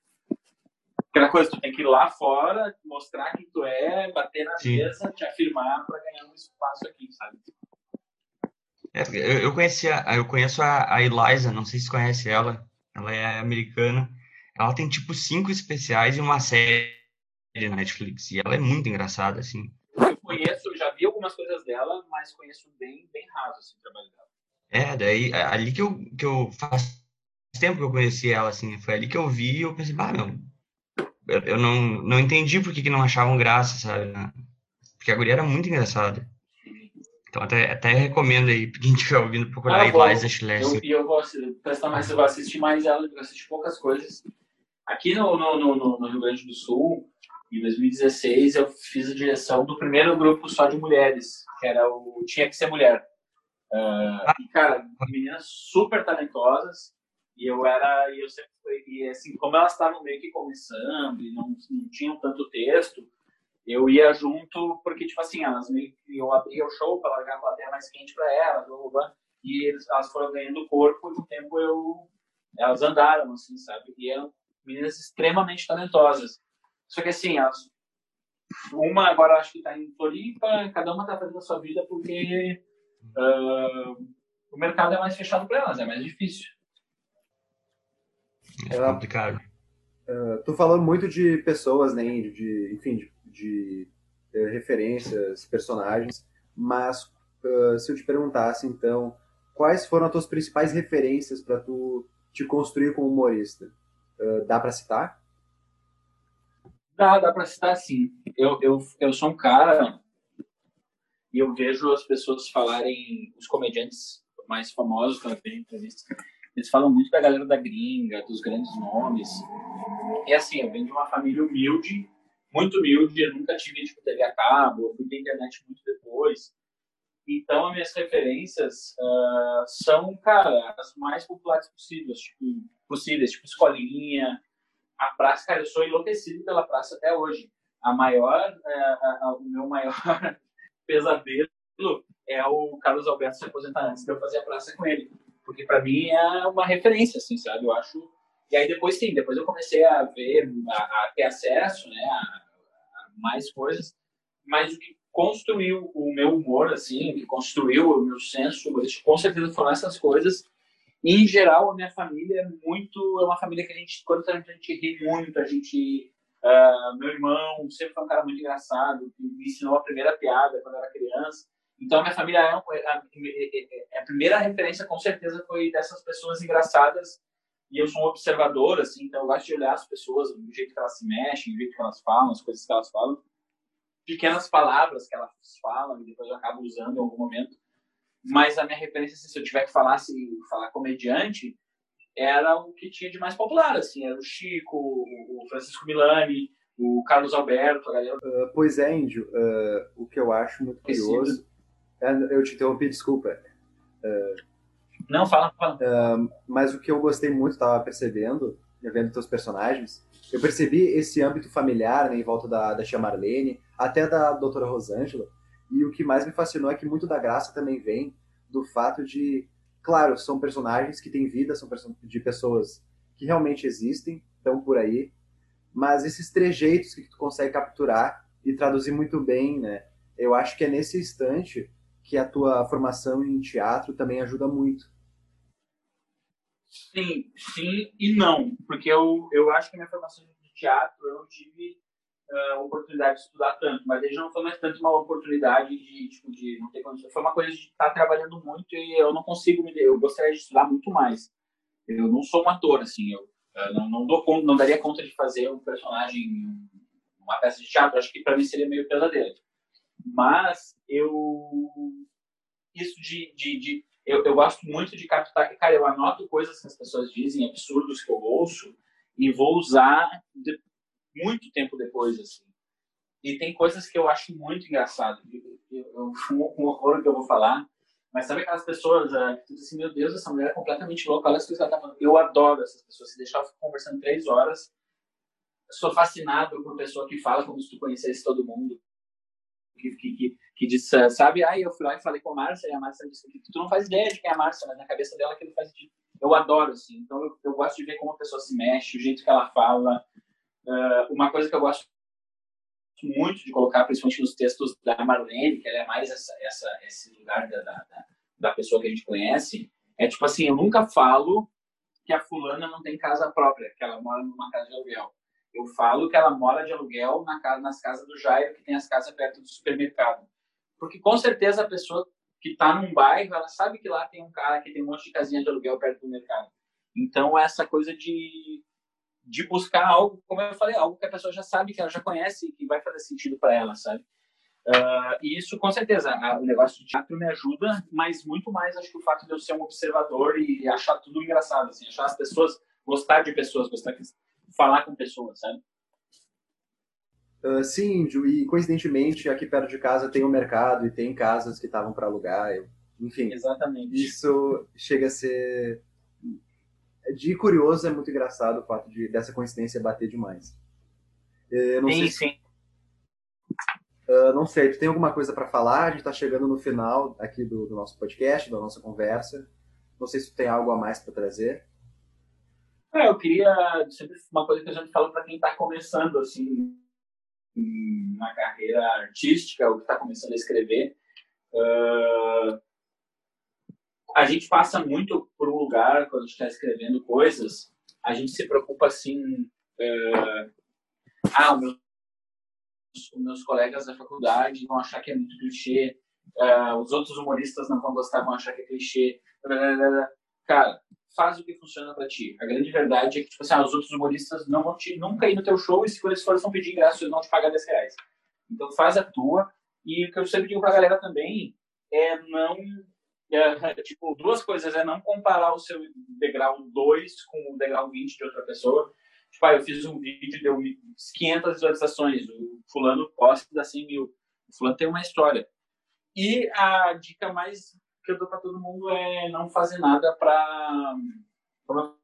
aquela coisa, tu tem que ir lá fora, mostrar quem tu é, bater na Sim. mesa, te afirmar para ganhar um espaço aqui, sabe?
É, eu, eu, conhecia, eu conheço a, a Eliza, não sei se conhece ela, ela é americana. Ela tem tipo cinco especiais e uma série na Netflix. E ela é muito engraçada, assim.
Eu conheço, já vi algumas coisas dela, mas conheço bem, bem raso assim, o trabalho dela.
É, daí, ali que eu, que eu faz tempo que eu conheci ela, assim, foi ali que eu vi e eu pensei, ah, meu, eu, eu não, não entendi por que, que não achavam graça, sabe? Porque a guria era muito engraçada. Então até, até recomendo aí, quem estiver ouvindo, procurar ah, Eliza
Schlesinger. E eu, eu, vou prestar mais, eu vou assistir mais ela, eu assisti poucas coisas. Aqui no, no, no, no Rio Grande do Sul, em 2016 eu fiz a direção do primeiro grupo só de mulheres, que era o Tinha Que Ser Mulher. Uh, e, cara, meninas super talentosas, e eu era, e eu sempre fui, e assim, como elas estavam meio que começando e não, não tinham tanto texto, eu ia junto, porque, tipo assim, elas meio que, eu abria o show para largar a plateia mais quente para elas, e eles, elas foram ganhando corpo, e com o tempo eu, elas andaram, assim, sabe? E eram meninas extremamente talentosas. Só que assim, as, uma agora acho que está em Floripa, cada uma está fazendo a sua vida porque uh, o mercado é mais fechado para elas, é mais difícil.
É complicado.
Uh, tu falou muito de pessoas, né, de, de enfim, de, de, de, referências, personagens, mas uh, se eu te perguntasse, então, quais foram as tuas principais referências para tu te construir como humorista? Uh, dá para citar?
Dá, dá para citar sim. Eu, eu, eu sou um cara e eu vejo as pessoas falarem, os comediantes mais famosos que eu vejo entrevistas, eles falam muito da galera da gringa, dos grandes nomes. E assim, eu venho de uma família humilde, muito humilde, eu nunca tive tipo, TV a cabo, eu fui pra internet muito depois. Então, as minhas referências uh, são, cara, as mais populares possíveis, tipo, possíveis, tipo escolinha, a praça, cara, eu sou enlouquecido pela praça até hoje. A maior, a, o meu maior pesadelo é o Carlos Alberto se aposentar antes de eu fazer a praça com ele. Porque para mim é uma referência, assim, sabe? Eu acho. E aí depois sim, depois eu comecei a ver, a, a ter acesso, né, a, a, mais coisas. Mas o que construiu o meu humor, assim, que construiu o meu senso com certeza foram essas coisas em geral, a minha família é muito. É uma família que a gente, quando a gente ri muito, a gente. Uh, meu irmão sempre foi um cara muito engraçado, que me ensinou a primeira piada quando era criança. Então, a minha família é, a, a, a primeira referência, com certeza, foi dessas pessoas engraçadas. E eu sou um observador, assim, então eu gosto de olhar as pessoas, o jeito que elas se mexem, o jeito que elas falam, as coisas que elas falam. pequenas palavras que elas falam e depois eu acabo usando em algum momento. Mas a minha referência, assim, se eu tiver que falar, se falar comediante, era o que tinha de mais popular, assim, era o Chico, o Francisco Milani, o Carlos Alberto, a galera.
Uh, pois é, Índio, uh, o que eu acho muito curioso. Uh, eu te interrompi, desculpa.
Não, fala, fala.
mas o que eu gostei muito, estava percebendo, vendo teus personagens, eu percebi esse âmbito familiar né, em volta da, da Tia Marlene, até da doutora Rosângela, e o que mais me fascinou é que muito da graça também vem do fato de, claro, são personagens que têm vida, são de pessoas que realmente existem, estão por aí, mas esses trejeitos que tu consegue capturar e traduzir muito bem, né? Eu acho que é nesse instante que a tua formação em teatro também ajuda muito.
Sim, sim e não, porque eu, eu acho que a minha formação de teatro eu não tive uh, oportunidade de estudar tanto, mas ele não foi mais tanto uma oportunidade de, tipo, de não ter condições. Foi uma coisa de estar trabalhando muito e eu não consigo me. Eu gostaria de estudar muito mais. Eu não sou um ator, assim, eu, eu não, não, dou conta, não daria conta de fazer um personagem, uma peça de teatro. Acho que para mim seria meio pesadelo. Mas eu. Isso de, de, de eu, eu, gosto muito de captar, cara, eu anoto coisas que as pessoas dizem, absurdos que eu ouço, e vou usar de, muito tempo depois, assim. E tem coisas que eu acho muito engraçado. Eu, um horror que eu vou falar, mas sabe aquelas pessoas uh, que tu diz assim, meu Deus, essa mulher é completamente louca, olha as coisas que ela tá falando. Eu adoro essas pessoas. Se deixar conversando três horas, sou fascinado por pessoa que fala como se tu conhecesse todo mundo que, que, que, que disse, sabe? Aí eu fui lá e falei com a Márcia, e a Márcia disse que tu não faz ideia de quem é a Márcia, mas na cabeça dela aquilo faz sentido. Eu adoro, assim. Então eu, eu gosto de ver como a pessoa se mexe, o jeito que ela fala. Uh, uma coisa que eu gosto muito de colocar, principalmente nos textos da Marlene, que ela é mais essa, essa, esse lugar da, da, da pessoa que a gente conhece, é tipo assim, eu nunca falo que a fulana não tem casa própria, que ela mora numa casa de aluguel. Eu falo que ela mora de aluguel na casa, nas casas do Jairo, que tem as casas perto do supermercado. Porque com certeza a pessoa que está num bairro, ela sabe que lá tem um cara que tem um monte de casinha de aluguel perto do mercado. Então, essa coisa de, de buscar algo, como eu falei, algo que a pessoa já sabe, que ela já conhece, que vai fazer sentido para ela, sabe? Uh, e isso, com certeza, a, o negócio de teatro me ajuda, mas muito mais acho que o fato de eu ser um observador e achar tudo engraçado, assim, achar as pessoas, gostar de pessoas, gostar de falar com pessoas, sabe? Uh,
sim, e coincidentemente aqui perto de casa tem um mercado e tem casas que estavam para alugar, enfim.
Exatamente.
Isso chega a ser de curioso é muito engraçado o fato de dessa coincidência bater demais.
Eu não sim, sei sim.
Uh, não sei, tu tem alguma coisa para falar? A gente está chegando no final aqui do, do, nosso podcast, da nossa conversa. Não sei se tu tem algo a mais para trazer.
É, eu queria sempre uma coisa que a gente fala para quem está começando assim na carreira artística ou que está começando a escrever. Uh, a gente passa muito por um lugar quando a gente está escrevendo coisas, a gente se preocupa assim, uh, ah, os meus, colegas da faculdade vão achar que é muito clichê, uh, os outros humoristas não vão gostar, vão achar que é clichê. Cara, faz o que funciona para ti. A grande verdade é que, tipo assim, ah, os outros humoristas não vão te, nunca ir no teu show e se eles forem pedir ingresso, eles vão te pagar 10 reais. Então faz a tua. E o que eu sempre digo pra galera também é não. É, tipo, duas coisas. É não comparar o seu degrau 2 com o degrau 20 de outra pessoa. Tipo, ah, eu fiz um vídeo, deu 500 visualizações. O fulano posta dá 100 mil. O fulano tem uma história. E a dica mais que eu dou para todo mundo é não fazer nada para. Como eu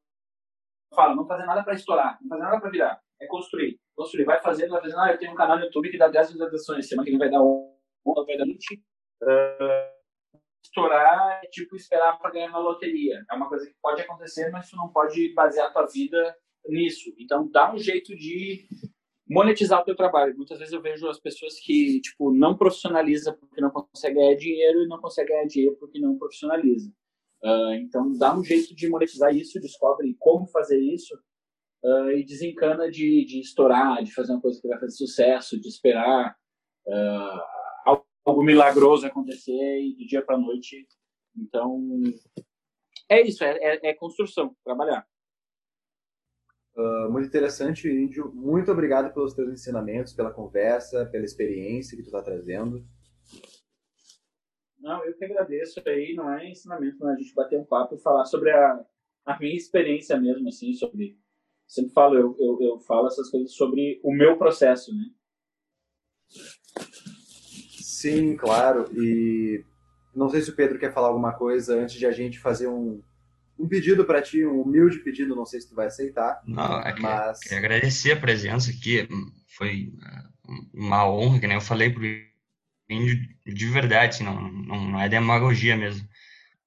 falo, não fazer nada para estourar, não fazer nada para virar. É construir. Construir. Vai fazendo, vai fazendo. Ah, eu tenho um canal no YouTube que dá 10 visualizações, semana que vem vai dar 1, vai dar 20. Uh, estourar é tipo esperar para ganhar na loteria. É uma coisa que pode acontecer, mas tu não pode basear a tua vida nisso. Então, dá um jeito de monetizar o teu trabalho. Muitas vezes eu vejo as pessoas que, tipo, não profissionaliza porque não consegue ganhar dinheiro e não consegue ganhar dinheiro porque não profissionaliza. Uh, então, dá um jeito de monetizar isso, descobre como fazer isso uh, e desencana de, de estourar, de fazer uma coisa que vai fazer sucesso, de esperar uh, algo milagroso acontecer e de dia para noite. Então, é isso, é, é, é construção, trabalhar.
Uh, muito interessante, Índio. Muito obrigado pelos teus ensinamentos, pela conversa, pela experiência que tu está trazendo.
Não, eu que agradeço aí, não é ensinamento, né? A gente bater um papo e falar sobre a, a minha experiência mesmo, assim, sobre... Sempre falo, eu, eu, eu falo essas coisas sobre o meu processo, né?
Sim, claro. E não sei se o Pedro quer falar alguma coisa antes de a gente fazer um, um pedido para ti, um humilde pedido, não sei se tu vai aceitar.
Não, é mas... que, agradecer a presença aqui, foi é, uma honra, que nem eu falei pro Índio, de verdade, assim, não, não, não é demagogia mesmo.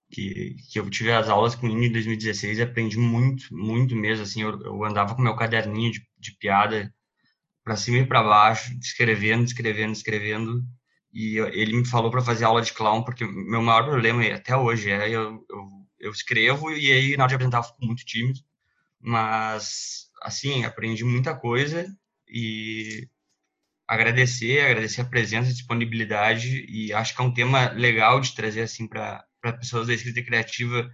Que, que eu tive as aulas com o Índio em 2016 e aprendi muito, muito mesmo, assim, eu, eu andava com meu caderninho de, de piada para cima e para baixo, escrevendo, escrevendo, escrevendo, e ele me falou para fazer aula de clown, porque meu maior problema até hoje é eu, eu, eu escrevo e aí na hora de apresentar eu fico muito tímido, mas assim, aprendi muita coisa e agradecer, agradecer a presença, a disponibilidade e acho que é um tema legal de trazer assim para pessoas da escrita criativa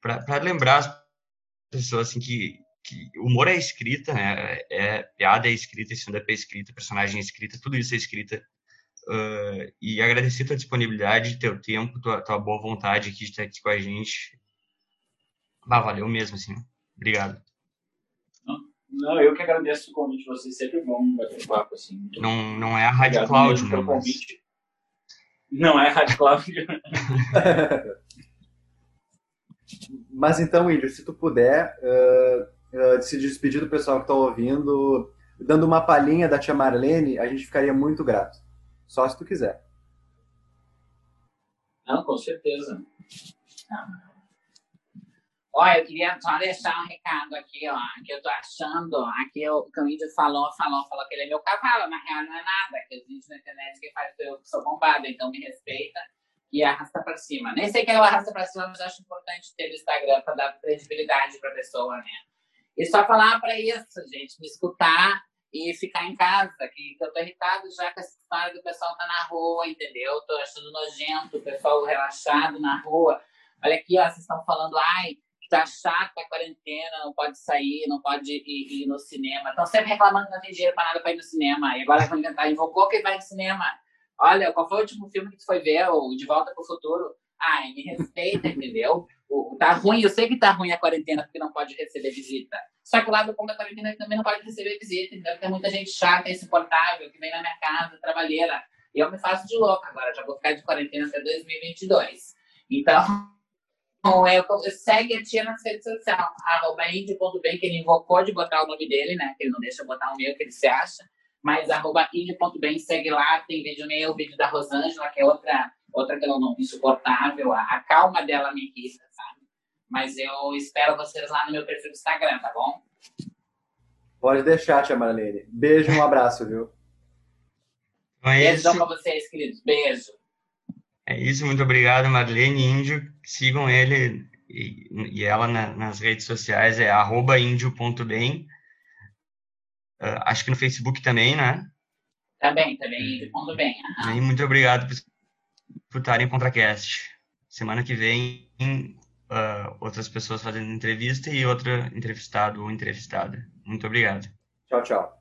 para lembrar as pessoas assim que, que humor é escrita, né? É piada é escrita, stand-up é escrita, personagem é escrita, tudo isso é escrita Uh, e agradecer tua disponibilidade, teu tempo, tua, tua boa vontade aqui de estar aqui com a gente. Bah, valeu mesmo, assim. Obrigado.
Não, eu que agradeço o convite. Vocês sempre bom bater papo, assim.
Não, não é a Rádio Cloud,
não. Mas... Convite. Não é a Rádio Cloud.
mas então, Índio, se tu puder uh, uh, se despedir do pessoal que está ouvindo, dando uma palhinha da tia Marlene, a gente ficaria muito grato. Só se tu quiser.
Não, com certeza. Olha, eu queria só deixar um recado aqui, ó, que eu tô achando, aqui o que o índio falou, falou, falou que ele é meu cavalo, na real não é nada, que índios na internet que faz eu sou bombado, então me respeita e arrasta pra cima. Nem sei que é o arrasta pra cima, mas acho importante ter o Instagram pra dar credibilidade pra pessoa, né? E só falar pra isso, gente, me escutar e ficar em casa, que, que eu tô irritado já com essa história do pessoal tá na rua, entendeu? Tô achando nojento, o pessoal relaxado na rua. Olha aqui, ó, vocês estão falando, ai, tá chato a quarentena, não pode sair, não pode ir, ir no cinema. Estão sempre reclamando que não tem dinheiro para nada para ir no cinema. E agora vão inventar, invocou que vai no cinema. Olha, qual foi o último filme que tu foi ver? O De Volta para o Futuro? Ai, me respeita, entendeu? Tá ruim, eu sei que tá ruim a quarentena porque não pode receber visita. Só que o lado bom da quarentena é também não pode receber visita, entendeu? Tem muita gente chata, insuportável, que vem na minha casa, trabalheira. E eu me faço de louca agora, já vou ficar de quarentena até 2022. Então, é, segue a tia nas redes sociais, arroba índio.bem, que ele invocou de botar o nome dele, né? Que ele não deixa botar o meu, que ele se acha. Mas arroba índio.bem, segue lá, tem vídeo meu, vídeo da Rosângela, que é outra, outra que eu não insuportável. A, a calma dela me irrita, sabe? Mas eu espero vocês lá no meu perfil do Instagram, tá bom?
Pode deixar, tia Marlene. Beijo, um abraço, viu?
É
Beijão pra vocês, queridos. Beijo.
É isso, muito obrigado, Marlene Índio. Sigam ele e, e ela na, nas redes sociais, é índio.bem. Uh, ah, acho que no Facebook também, né?
Também, também, índio.bem.
Uhum. Muito obrigado por, por estarem em ContraCast. Semana que vem, uh, outras pessoas fazendo entrevista e outra entrevistado ou entrevistada. Muito obrigado.
Tchau, tchau.